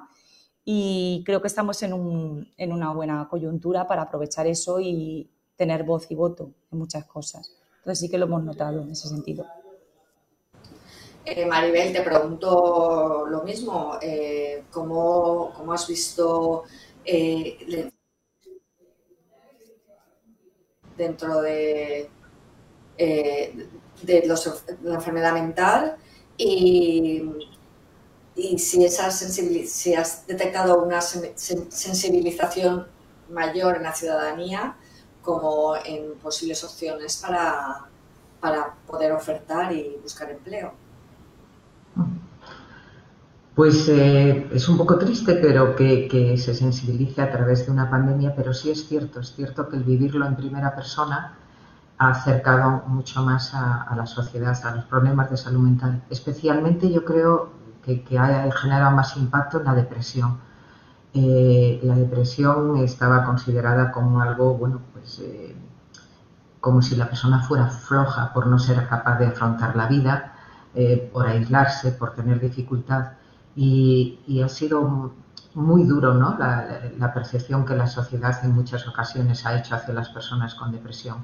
y creo que estamos en, una buena coyuntura para aprovechar eso y tener voz y voto en muchas cosas. Entonces sí que lo hemos notado en ese sentido. Eh, Maribel, te pregunto lo mismo. Eh, ¿cómo, ¿cómo, has visto eh, dentro de, de la enfermedad mental y, si, esa si has detectado una sensibilización mayor en la ciudadanía como en posibles opciones para, para poder ofertar y buscar empleo. Pues eh, es un poco triste, pero que, se sensibilice a través de una pandemia, pero sí es cierto, es cierto que el vivirlo en primera persona ha acercado mucho más a, la sociedad, a los problemas de salud mental. Especialmente yo creo que, ha generado más impacto en la depresión. Eh, la depresión estaba considerada como algo, bueno, pues eh, como si la persona fuera floja por no ser capaz de afrontar la vida, por aislarse, por tener dificultad y, ha sido muy duro ¿no? La, percepción que la sociedad en muchas ocasiones ha hecho hacia las personas con depresión.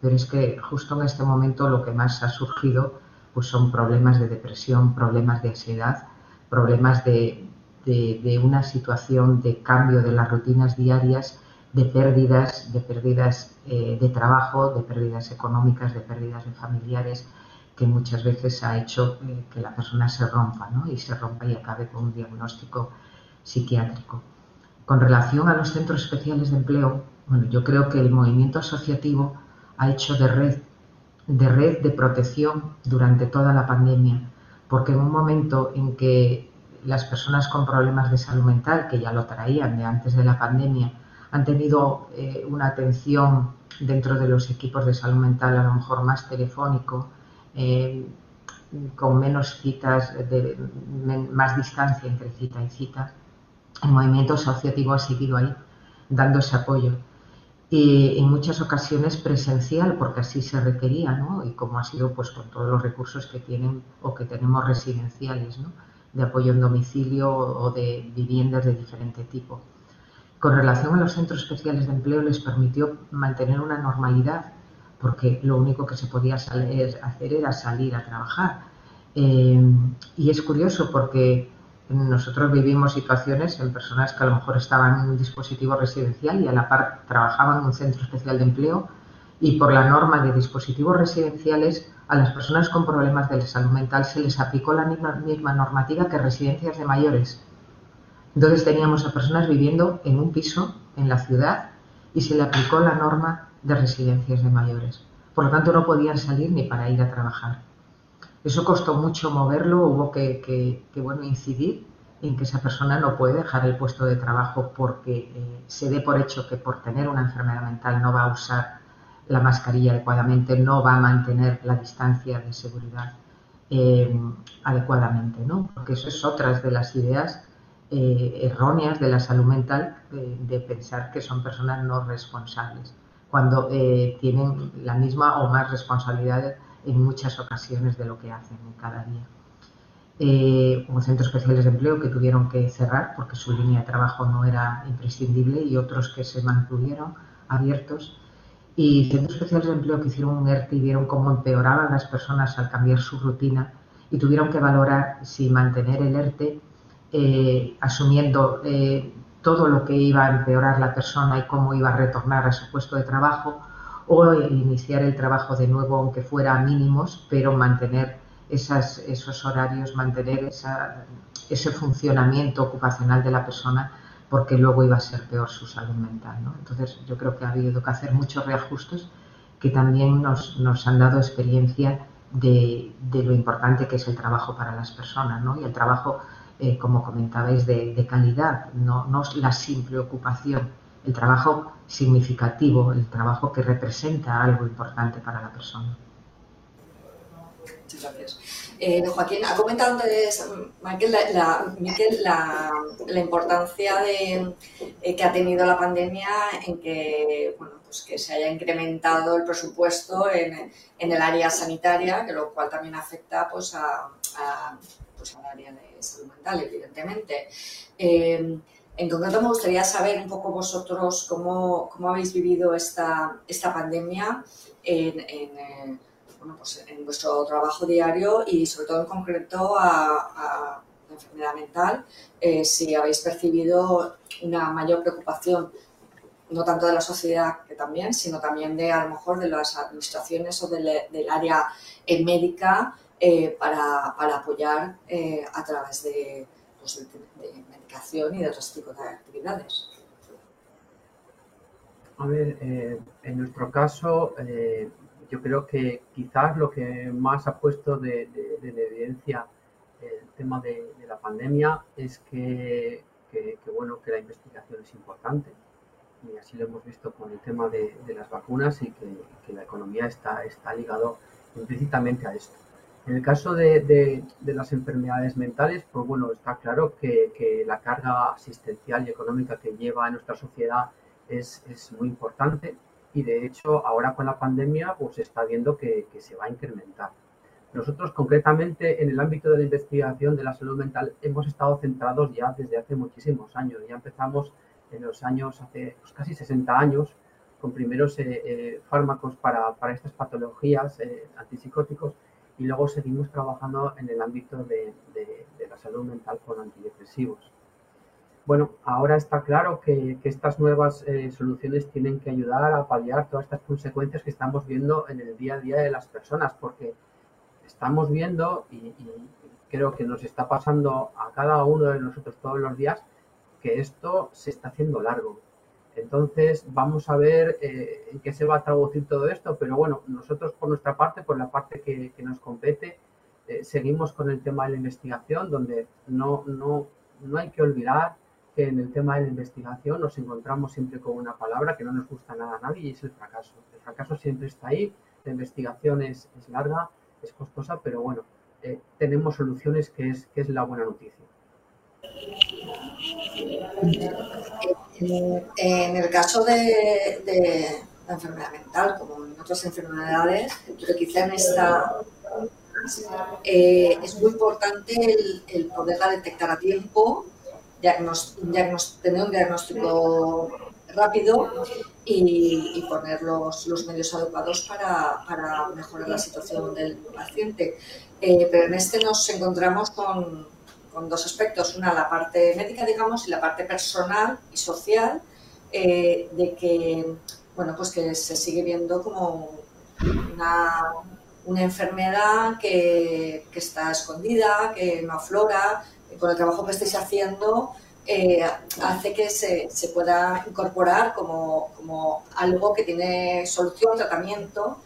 Pero es que justo en este momento lo que más ha surgido pues son problemas de depresión, problemas de ansiedad, problemas de, de, una situación de cambio de las rutinas diarias, de pérdidas, de pérdidas eh, de trabajo, de pérdidas económicas, de pérdidas de familiares, que muchas veces ha hecho eh, que la persona se rompa ¿no? y se rompa y acabe con un diagnóstico psiquiátrico. Con relación a los centros especiales de empleo, bueno, yo creo que el movimiento asociativo ha hecho de red, de red de protección durante toda la pandemia, porque en un momento en que las personas con problemas de salud mental, que ya lo traían de antes de la pandemia, han tenido eh, una atención dentro de los equipos de salud mental a lo mejor más telefónico, eh, con menos citas, más distancia entre cita y cita. El movimiento asociativo ha seguido ahí, dando ese apoyo. Y en muchas ocasiones presencial, porque así se requería, ¿no? Y como ha sido pues con todos los recursos que tienen o que tenemos residenciales, ¿no? De apoyo en domicilio o de viviendas de diferente tipo. Con relación a los centros especiales de empleo les permitió mantener una normalidad porque lo único que se podía hacer era salir a trabajar. Eh, y es curioso porque nosotros vivimos situaciones en personas que a lo mejor estaban en un dispositivo residencial y a la par trabajaban en un centro especial de empleo y por la norma de dispositivos residenciales a las personas con problemas de salud mental se les aplicó la misma, normativa que residencias de mayores. Entonces teníamos a personas viviendo en un piso en la ciudad y se le aplicó la norma de residencias de mayores. Por lo tanto, no podían salir ni para ir a trabajar. Eso costó mucho moverlo, hubo que, bueno, incidir en que esa persona no puede dejar el puesto de trabajo porque eh, se dé por hecho que por tener una enfermedad mental no va a usar la mascarilla adecuadamente, no va a mantener la distancia de seguridad eh, adecuadamente, ¿no? Porque eso es otra de las ideas eh, erróneas de la salud mental, de pensar que son personas no responsables cuando eh, tienen la misma o más responsabilidad en muchas ocasiones de lo que hacen en cada día. Hubo centros especiales de empleo que tuvieron que cerrar porque su línea de trabajo no era imprescindible y otros que se mantuvieron abiertos. Y centros especiales de empleo que hicieron un ERTE y vieron cómo empeoraban las personas al cambiar su rutina y tuvieron que valorar si mantener el ERTE eh, asumiendo eh, todo lo que iba a empeorar la persona y cómo iba a retornar a su puesto de trabajo o iniciar el trabajo de nuevo aunque fuera a mínimos, pero mantener esos horarios, mantener ese funcionamiento ocupacional de la persona porque luego iba a ser peor su salud mental. Entonces yo creo que ha habido que hacer muchos reajustes que también nos, han dado experiencia de, lo importante que es el trabajo para las personas ¿no? y el trabajo, eh, como comentabais, de, calidad, no, no la simple ocupación, el trabajo significativo, el trabajo que representa algo importante para la persona. Gracias. Eh, Joaquín, ha comentado antes, Michael, la, importancia de, eh, que ha tenido la pandemia en que, bueno, pues que se haya incrementado el presupuesto en, el área sanitaria, que lo cual también afecta pues, a, pues, al área de salud mental, evidentemente. Eh, en concreto, me gustaría saber un poco vosotros cómo, cómo habéis vivido esta, esta pandemia en pues en vuestro trabajo diario y sobre todo en concreto a, la enfermedad mental, eh, si habéis percibido una mayor preocupación no tanto de la sociedad que también, sino también de a lo mejor de las administraciones o del, área eh, médica eh, para, apoyar a través de, pues, de, medicación y de otros tipos de actividades. A ver, en nuestro caso, yo creo que quizás lo que más ha puesto de, evidencia el tema de, la pandemia es que, bueno, que la investigación es importante. Y así lo hemos visto con el tema de, las vacunas y que, la economía está, está ligado implícitamente a esto. En el caso de, las enfermedades mentales, pues bueno, está claro que, la carga asistencial y económica que lleva a nuestra sociedad es, es muy importante y de hecho ahora con la pandemia pues se está viendo que, se va a incrementar. Nosotros concretamente en el ámbito de la investigación de la salud mental hemos estado centrados ya desde hace muchísimos años. Ya empezamos en los años, hace pues, casi 60 años, con primeros eh, eh, fármacos para, para, estas patologías eh, antipsicóticos y luego seguimos trabajando en el ámbito de, de la salud mental con antidepresivos. Bueno, ahora está claro que, estas nuevas eh, soluciones tienen que ayudar a paliar todas estas consecuencias que estamos viendo en el día a día de las personas, porque estamos viendo, y, creo que nos está pasando a cada uno de nosotros todos los días, que esto se está haciendo largo. Entonces, vamos a ver eh, en qué se va a traducir todo esto, pero bueno, nosotros por nuestra parte, por la parte que, nos compete, eh, seguimos con el tema de la investigación, donde no, no, no hay que olvidar en el tema de la investigación nos encontramos siempre con una palabra que no nos gusta nada a nadie y es el fracaso. El fracaso siempre está ahí, la investigación es, larga, es costosa, pero bueno, eh, tenemos soluciones que es, que es la buena noticia. En el caso de, la enfermedad mental, como en otras enfermedades, pero quizá en esta eh, es muy importante el poderla detectar a tiempo tener un diagnóstico rápido y, poner los, medios adecuados para, mejorar la situación del paciente. Eh, pero en este nos encontramos con, dos aspectos. Una, la parte médica, digamos, y la parte personal y social, eh, de que, bueno, pues que se sigue viendo como una, enfermedad que, que, está escondida, que no aflora, con el trabajo que estáis haciendo, eh, hace que se, pueda incorporar como, como, algo que tiene solución, tratamiento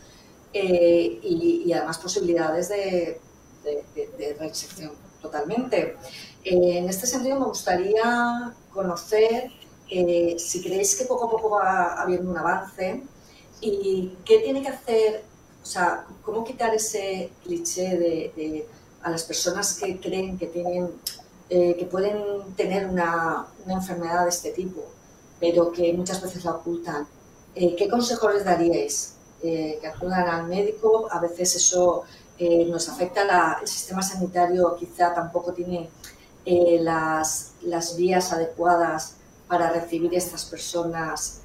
eh, y, además posibilidades de, de, reinserción totalmente. Eh, en este sentido, me gustaría conocer si creéis que poco a poco va habiendo un avance y qué tiene que hacer, o sea, cómo quitar ese cliché de a las personas que creen que tienen eh, que pueden tener una, enfermedad de este tipo, pero que muchas veces la ocultan. Eh, ¿Qué consejo les daríais? Eh, que acudan al médico, a veces eso nos afecta, el sistema sanitario quizá tampoco tiene las, las vías adecuadas para recibir a estas personas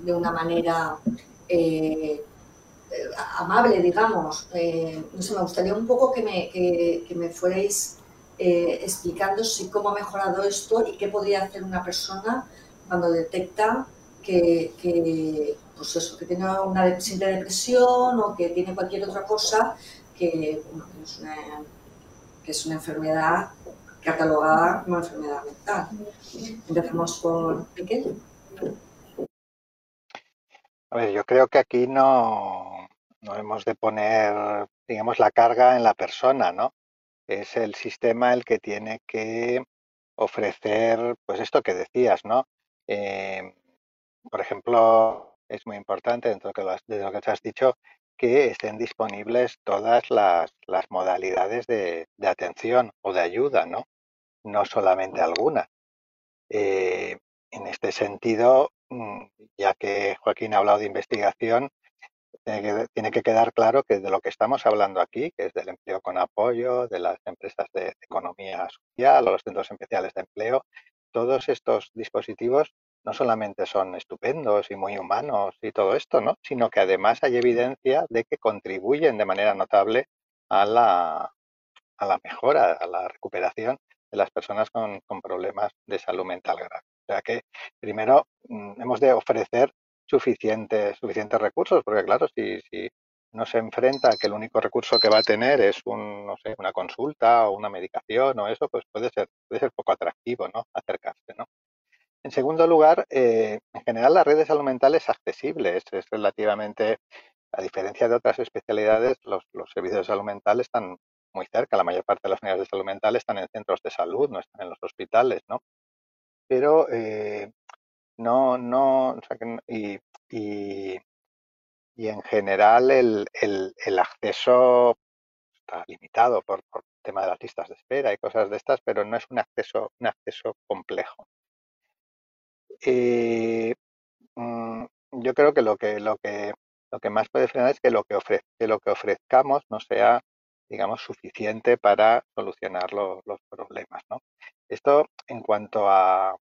de una manera amable, digamos. no sé, me gustaría un poco que me, que, me fuerais explicando si cómo ha mejorado esto y qué podría hacer una persona cuando detecta que, que pues eso, que tiene una simple depresión o que tiene cualquier otra cosa que, es, una, que es una enfermedad catalogada como enfermedad mental. Empezamos por Miquel. A ver, yo creo que aquí no, no hemos de poner, digamos, la carga en la persona, ¿no? Es el sistema el que tiene que ofrecer, pues esto que decías, ¿no? Eh, por ejemplo, es muy importante dentro de lo que te has dicho que estén disponibles todas las, modalidades de, atención o de ayuda, ¿no? No solamente algunas. Eh, en este sentido, mm, ya que Joaquín ha hablado de investigación, tiene que, quedar claro que de lo que estamos hablando aquí, que es del empleo con apoyo, de las empresas de economía social o los centros especiales de empleo, todos estos dispositivos no solamente son estupendos y muy humanos y todo esto, ¿no? sino que además hay evidencia de que contribuyen de manera notable a la, a la mejora, a la recuperación de las personas con, problemas de salud mental grave. O sea que primero mm, hemos de ofrecer suficientes, suficientes recursos, porque claro, si, si no se enfrenta a que el único recurso que va a tener es un, no sé, una consulta o una medicación o eso, pues puede ser, puede ser poco atractivo, ¿no? Acercarse, ¿no? En segundo lugar, eh, en general la red de salud mental es accesible, es, relativamente, a diferencia de otras especialidades, los, servicios de salud mental están muy cerca, la mayor parte de las unidades de salud mental están en centros de salud, no están en los hospitales, ¿no? Pero eh, no, no, y, y, en general el, acceso está limitado por, por el tema de las listas de espera y cosas de estas, pero no es un acceso, un acceso complejo. Eh, mm, yo creo que lo que lo que lo que más puede frenar es que lo que, lo que ofrezcamos no sea, digamos, suficiente para solucionar los problemas. ¿no? Esto en cuanto a,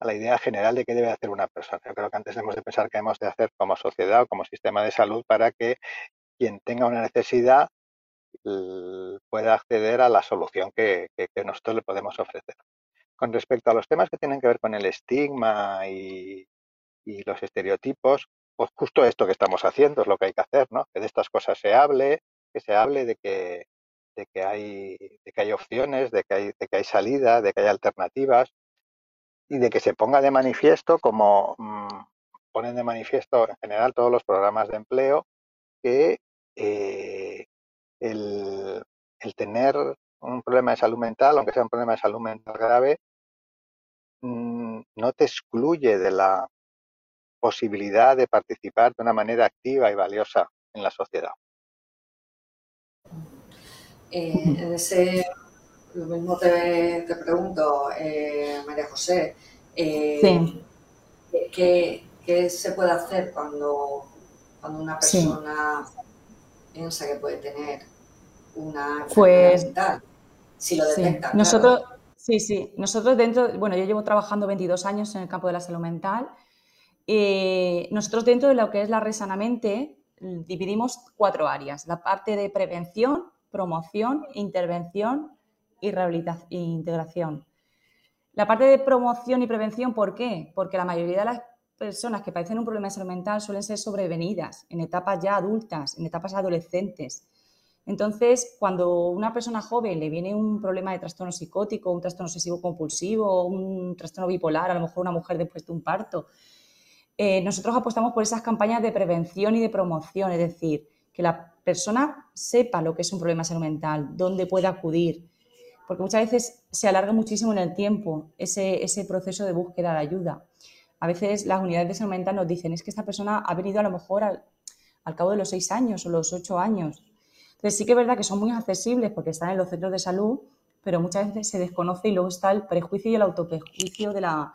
la idea general de qué debe hacer una persona. Yo creo que antes debemos de pensar qué hemos de hacer como sociedad o como sistema de salud para que quien tenga una necesidad pueda acceder a la solución que nosotros le podemos ofrecer. Con respecto a los temas que tienen que ver con el estigma y, los estereotipos, pues justo esto que estamos haciendo es lo que hay que hacer, ¿no? Que de estas cosas se hable, que se hable de que, de que, hay, de que hay opciones, de que hay, de que hay salida, de que hay alternativas y de que se ponga de manifiesto, como mm, ponen de manifiesto en general todos los programas de empleo, que eh, el, el, tener un problema de salud mental, aunque sea un problema de salud mental grave, Mm, no te excluye de la posibilidad de participar de una manera activa y valiosa en la sociedad. Eh, en ese, lo mismo te, pregunto, eh, María José, eh, ¿qué, se puede hacer cuando, cuando una persona piensa que puede tener una enfermedad pues, mental? Si lo detecta. Nosotros, Sí, sí. Nosotros dentro, bueno, yo llevo trabajando 22 años en el campo de la salud mental. Eh, nosotros dentro de lo que es la red sanamente dividimos cuatro áreas. La parte de prevención, promoción, intervención y rehabilitación e integración. La parte de promoción y prevención, ¿por qué? Porque la mayoría de las personas que padecen un problema de salud mental suelen ser sobrevenidas en etapas ya adultas, en etapas adolescentes. Entonces, cuando una persona joven le viene un problema de trastorno psicótico, un trastorno obsesivo compulsivo, un trastorno bipolar, a lo mejor una mujer después de un parto, eh, nosotros apostamos por esas campañas de prevención y de promoción, es decir, que la persona sepa lo que es un problema salud mental, dónde puede acudir, porque muchas veces se alarga muchísimo en el tiempo ese, proceso de búsqueda de ayuda. A veces las unidades de salud mental nos dicen, es que esta persona ha venido a lo mejor al, al cabo de los seis años o los ocho años entonces sí que es verdad que son muy accesibles porque están en los centros de salud, pero muchas veces se desconoce y luego está el prejuicio y el autoprejuicio de la,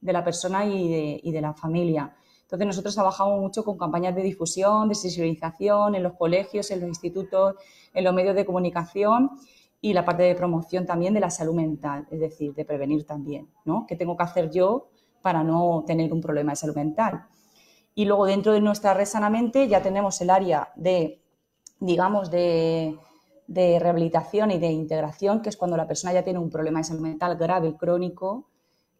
de la persona y de, y de, la familia. Entonces nosotros trabajamos mucho con campañas de difusión, de sensibilización en los colegios, en los institutos, en los medios de comunicación y la parte de promoción también de la salud mental, es decir, de prevenir también, ¿no? ¿Qué tengo que hacer yo para no tener un problema de salud mental? Y luego dentro de nuestra red Sanamente ya tenemos el área de, digamos, de, rehabilitación y de integración, que es cuando la persona ya tiene un problema de salud mental grave, crónico,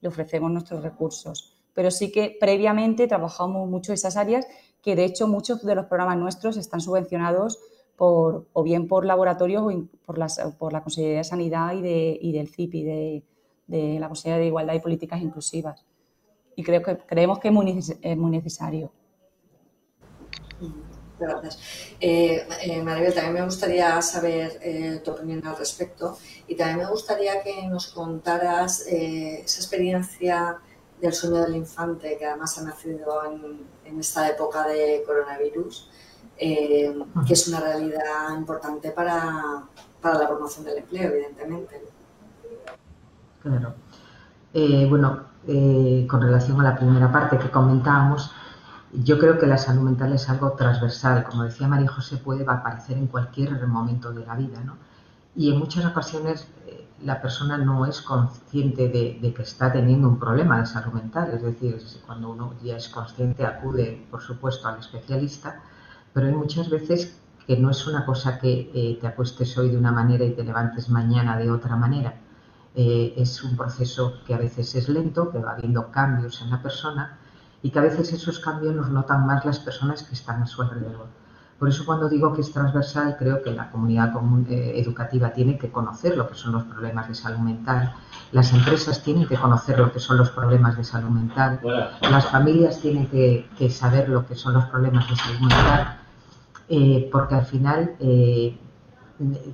le ofrecemos nuestros recursos. Pero sí que previamente trabajamos mucho esas áreas, que de hecho muchos de los programas nuestros están subvencionados por, o bien por laboratorios o por, las, por la Consejería de Sanidad y, de, y del CIP y de, de, la Consejería de Igualdad y Políticas Inclusivas. Y creo que, creemos que es muy, es muy necesario. Gracias. Eh, eh, Maribel, también me gustaría saber eh, tu opinión al respecto y también me gustaría que nos contaras eh, esa experiencia del sueño del infante, que además ha nacido en, en esta época de coronavirus, eh, que es una realidad importante para, para, la promoción del empleo, evidentemente. Claro. Eh, bueno, eh, con relación a la primera parte que comentábamos, yo creo que la salud mental es algo transversal. Como decía María José, puede aparecer en cualquier momento de la vida, ¿no? Y en muchas ocasiones eh, la persona no es consciente de, de, que está teniendo un problema de salud mental. Es decir, cuando uno ya es consciente, acude, por supuesto, al especialista, pero hay muchas veces que no es una cosa que eh, te acuestes hoy de una manera y te levantes mañana de otra manera. Eh, es un proceso que a veces es lento, que va habiendo cambios en la persona y que a veces esos cambios los notan más las personas que están a su alrededor. Por eso cuando digo que es transversal, creo que la comunidad eh, educativa tiene que conocer lo que son los problemas de salud mental, las empresas tienen que conocer lo que son los problemas de salud mental, las familias tienen que, que saber lo que son los problemas de salud mental, eh, porque al final eh,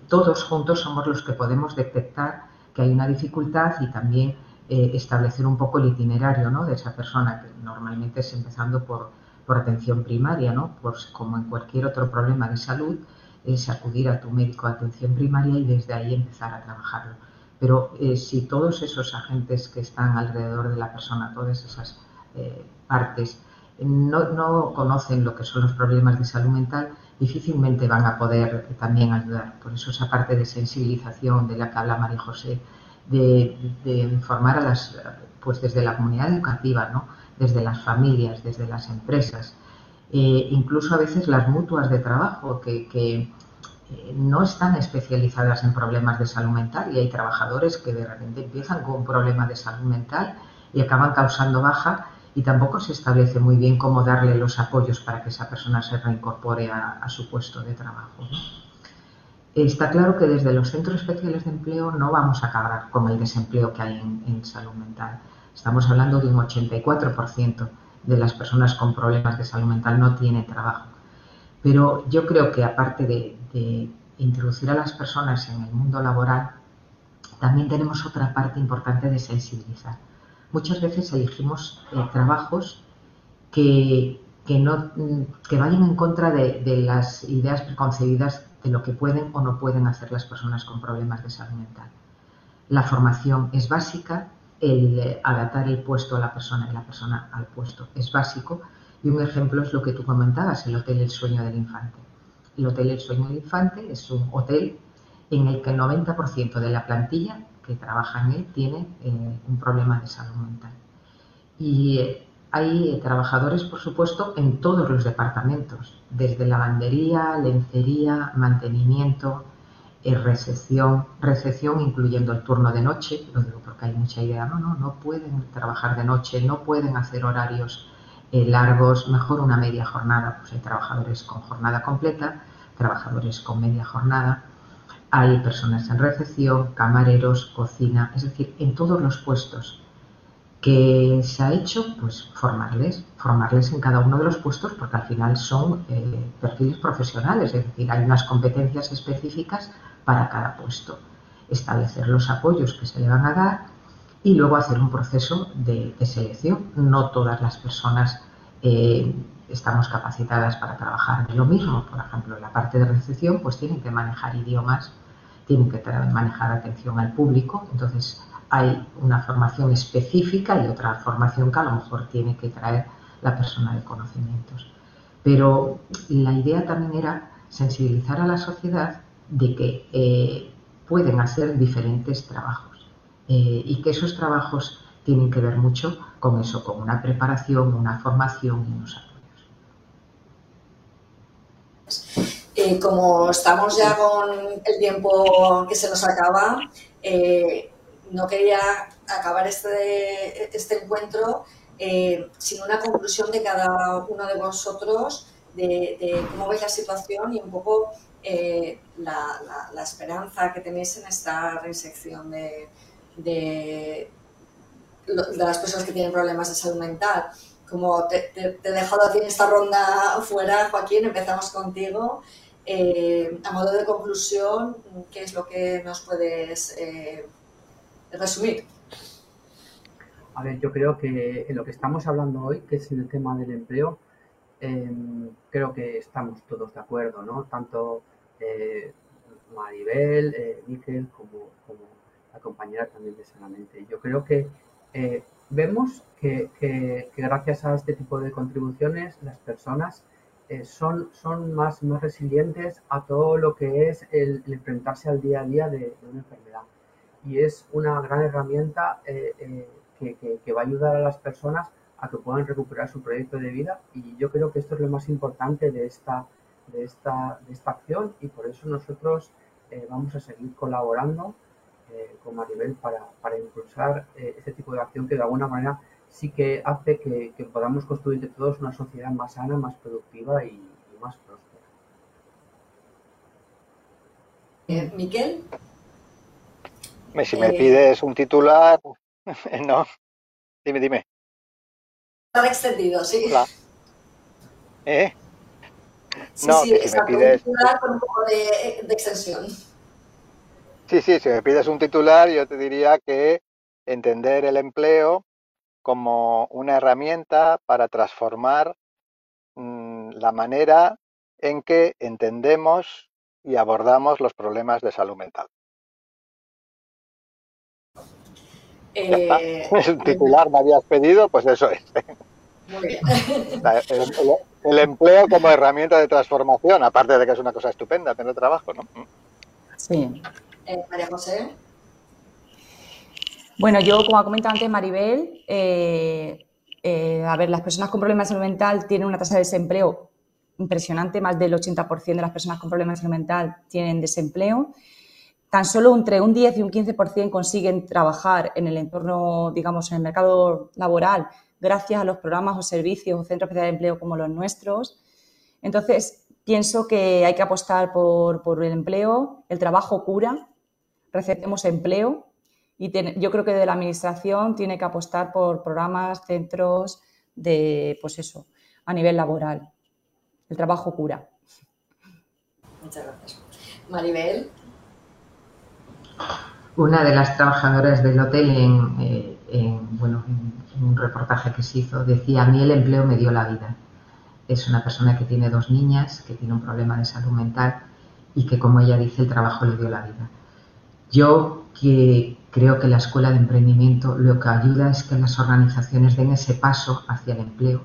todos juntos somos los que podemos detectar que hay una dificultad y también eh, establecer un poco el itinerario ¿no? de esa persona, que normalmente es empezando por, por atención primaria, ¿no? pues como en cualquier otro problema de salud, es acudir a tu médico de atención primaria y desde ahí empezar a trabajarlo. Pero si todos esos agentes que están alrededor de la persona, todas esas partes, no, no, conocen lo que son los problemas de salud mental, difícilmente van a poder también ayudar. Por eso esa parte de sensibilización de la que habla María José, de, informar a las, pues desde la comunidad educativa, ¿no? desde las familias, desde las empresas, eh, incluso a veces las mutuas de trabajo que, que eh, no están especializadas en problemas de salud mental y hay trabajadores que de repente empiezan con un problema de salud mental y acaban causando baja y tampoco se establece muy bien cómo darle los apoyos para que esa persona se reincorpore a, su puesto de trabajo. Está claro que desde los centros especiales de empleo no vamos a acabar con el desempleo que hay en, salud mental. Estamos hablando de un 84% de las personas con problemas de salud mental no tienen trabajo. Pero yo creo que aparte de introducir a las personas en el mundo laboral, también tenemos otra parte importante de sensibilizar muchas veces elegimos eh, trabajos que, que, no, que, vayan en contra de, de, las ideas preconcebidas de lo que pueden o no pueden hacer las personas con problemas de salud mental. La formación es básica, el eh, adaptar el puesto a la persona y la persona al puesto es básico. Y un ejemplo es lo que tú comentabas, el Hotel El Sueño del Infante. El Hotel El Sueño del Infante es un hotel en el que el 90% de la plantilla que trabaja en él tiene eh, un problema de salud mental. Y eh, hay trabajadores, por supuesto, en todos los departamentos, desde lavandería, lencería, mantenimiento, eh, recepción, recepción incluyendo el turno de noche, lo digo porque hay mucha idea, no, no, no pueden trabajar de noche, no pueden hacer horarios eh, largos, mejor una media jornada, pues hay trabajadores con jornada completa, trabajadores con media jornada, hay personas en recepción, camareros, cocina, es decir, en todos los puestos que se ha hecho, pues formarles, formarles en cada uno de los puestos porque al final son eh, perfiles profesionales, es decir, hay unas competencias específicas para cada puesto, establecer los apoyos que se le van a dar y luego hacer un proceso de, selección. No todas las personas eh, estamos capacitadas para trabajar lo mismo. Por ejemplo, en la parte de recepción, pues tienen que manejar idiomas, tienen que manejar atención al público. Entonces, hay una formación específica y otra formación que a lo mejor tiene que traer la persona de conocimientos. Pero la idea también era sensibilizar a la sociedad de que eh, pueden hacer diferentes trabajos eh, y que esos trabajos tienen que ver mucho con eso, con una preparación, una formación y unos apoyos. Eh, como estamos ya con el tiempo que se nos acaba, eh, no quería acabar este, este encuentro eh, sin una conclusión de cada uno de vosotros de, cómo veis la situación y un poco la, esperanza que tenéis en esta reinsección de, de, las personas que tienen problemas de salud mental. Como te, he dejado a en esta ronda fuera, Joaquín, empezamos contigo. Eh, a modo de conclusión, ¿qué es lo que nos puedes eh, resumir? A ver, yo creo que en lo que estamos hablando hoy, que es el tema del empleo, em, creo que estamos todos de acuerdo, ¿no? Tanto eh, Maribel, eh, como, como, la compañera también de Sanamente. Yo creo que vemos que, que, gracias a este tipo de contribuciones las personas eh, son, son más, más resilientes a todo lo que es el, enfrentarse al día a día de, una enfermedad. Y es una gran herramienta eh, eh, que, que, va a ayudar a las personas a que puedan recuperar su proyecto de vida. Y yo creo que esto es lo más importante de esta, de esta, de esta acción y por eso nosotros vamos a seguir colaborando con Maribel para, para impulsar este tipo de acción que de alguna manera sí que hace que, podamos construir de todos una sociedad más sana, más productiva y, más próspera. Eh, Miquel. Si me eh, pides un titular, [LAUGHS] no. Dime, dime. Está extendido, sí. ¿Eh? Sí, no, sí, si me pides... un titular con un poco de, de extensión. Sí, sí, si me pides un titular, yo te diría que entender el empleo como una herramienta para transformar mm, la manera en que entendemos y abordamos los problemas de salud mental. Eh, [LAUGHS] el titular me habías pedido, pues eso es. Muy bien. [LAUGHS] El, empleo como herramienta de transformación, aparte de que es una cosa estupenda tener trabajo, ¿no? Sí. Eh, María José. Bueno, yo, como ha comentado antes Maribel, eh, eh, a ver, las personas con problemas de salud mental tienen una tasa de desempleo impresionante, más del 80% de las personas con problemas de salud mental tienen desempleo. Tan solo entre un 10 y un 15% consiguen trabajar en el entorno, digamos, en el mercado laboral gracias a los programas o servicios o centros especiales de empleo como los nuestros. Entonces, pienso que hay que apostar por, por el empleo, el trabajo cura, recetemos empleo y yo creo que de la administración tiene que apostar por programas, centros de, pues eso, a nivel laboral. El trabajo cura. Muchas gracias. Maribel. Una de las trabajadoras del hotel en, eh, bueno, en un reportaje que se hizo decía, a mí el empleo me dio la vida. Es una persona que tiene dos niñas, que tiene un problema de salud mental y que, como ella dice, el trabajo le dio la vida. Yo que creo que la escuela de emprendimiento lo que ayuda es que las organizaciones den ese paso hacia el empleo.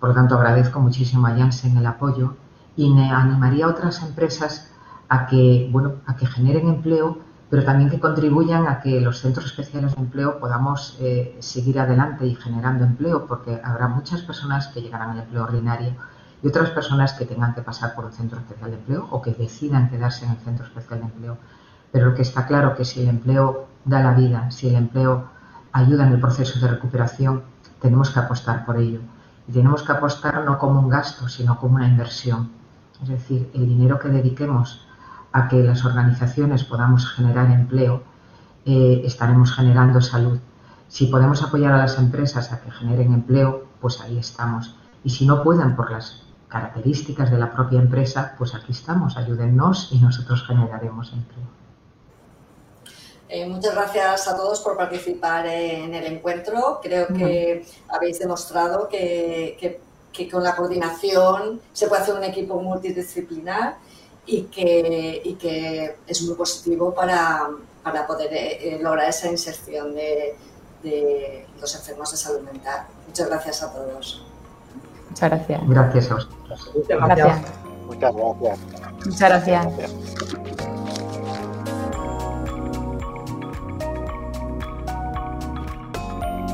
Por lo tanto, agradezco muchísimo a Janssen el apoyo y me animaría a otras empresas a que, bueno, a que generen empleo, pero también que contribuyan a que los centros especiales de empleo podamos eh, seguir adelante y generando empleo, porque habrá muchas personas que llegarán al empleo ordinario y otras personas que tengan que pasar por un centro especial de empleo o que decidan quedarse en el centro especial de empleo. Pero lo que está claro que si el empleo da la vida, si el empleo ayuda en el proceso de recuperación, tenemos que apostar por ello. Y tenemos que apostar no como un gasto, sino como una inversión. Es decir, el dinero que dediquemos a que las organizaciones podamos generar empleo, eh, estaremos generando salud. Si podemos apoyar a las empresas a que generen empleo, pues ahí estamos. Y si no pueden por las características de la propia empresa, pues aquí estamos, ayúdennos y nosotros generaremos empleo. Eh, muchas gracias a todos por participar en el encuentro. Creo que habéis demostrado que, con la coordinación se puede hacer un equipo multidisciplinar y que, que es muy positivo para, poder eh, lograr esa inserción de, los enfermos de salud mental. Muchas gracias a todos. Muchas gracias. Gracias a vosotros. Muchas gracias. Muchas gracias. Muchas gracias.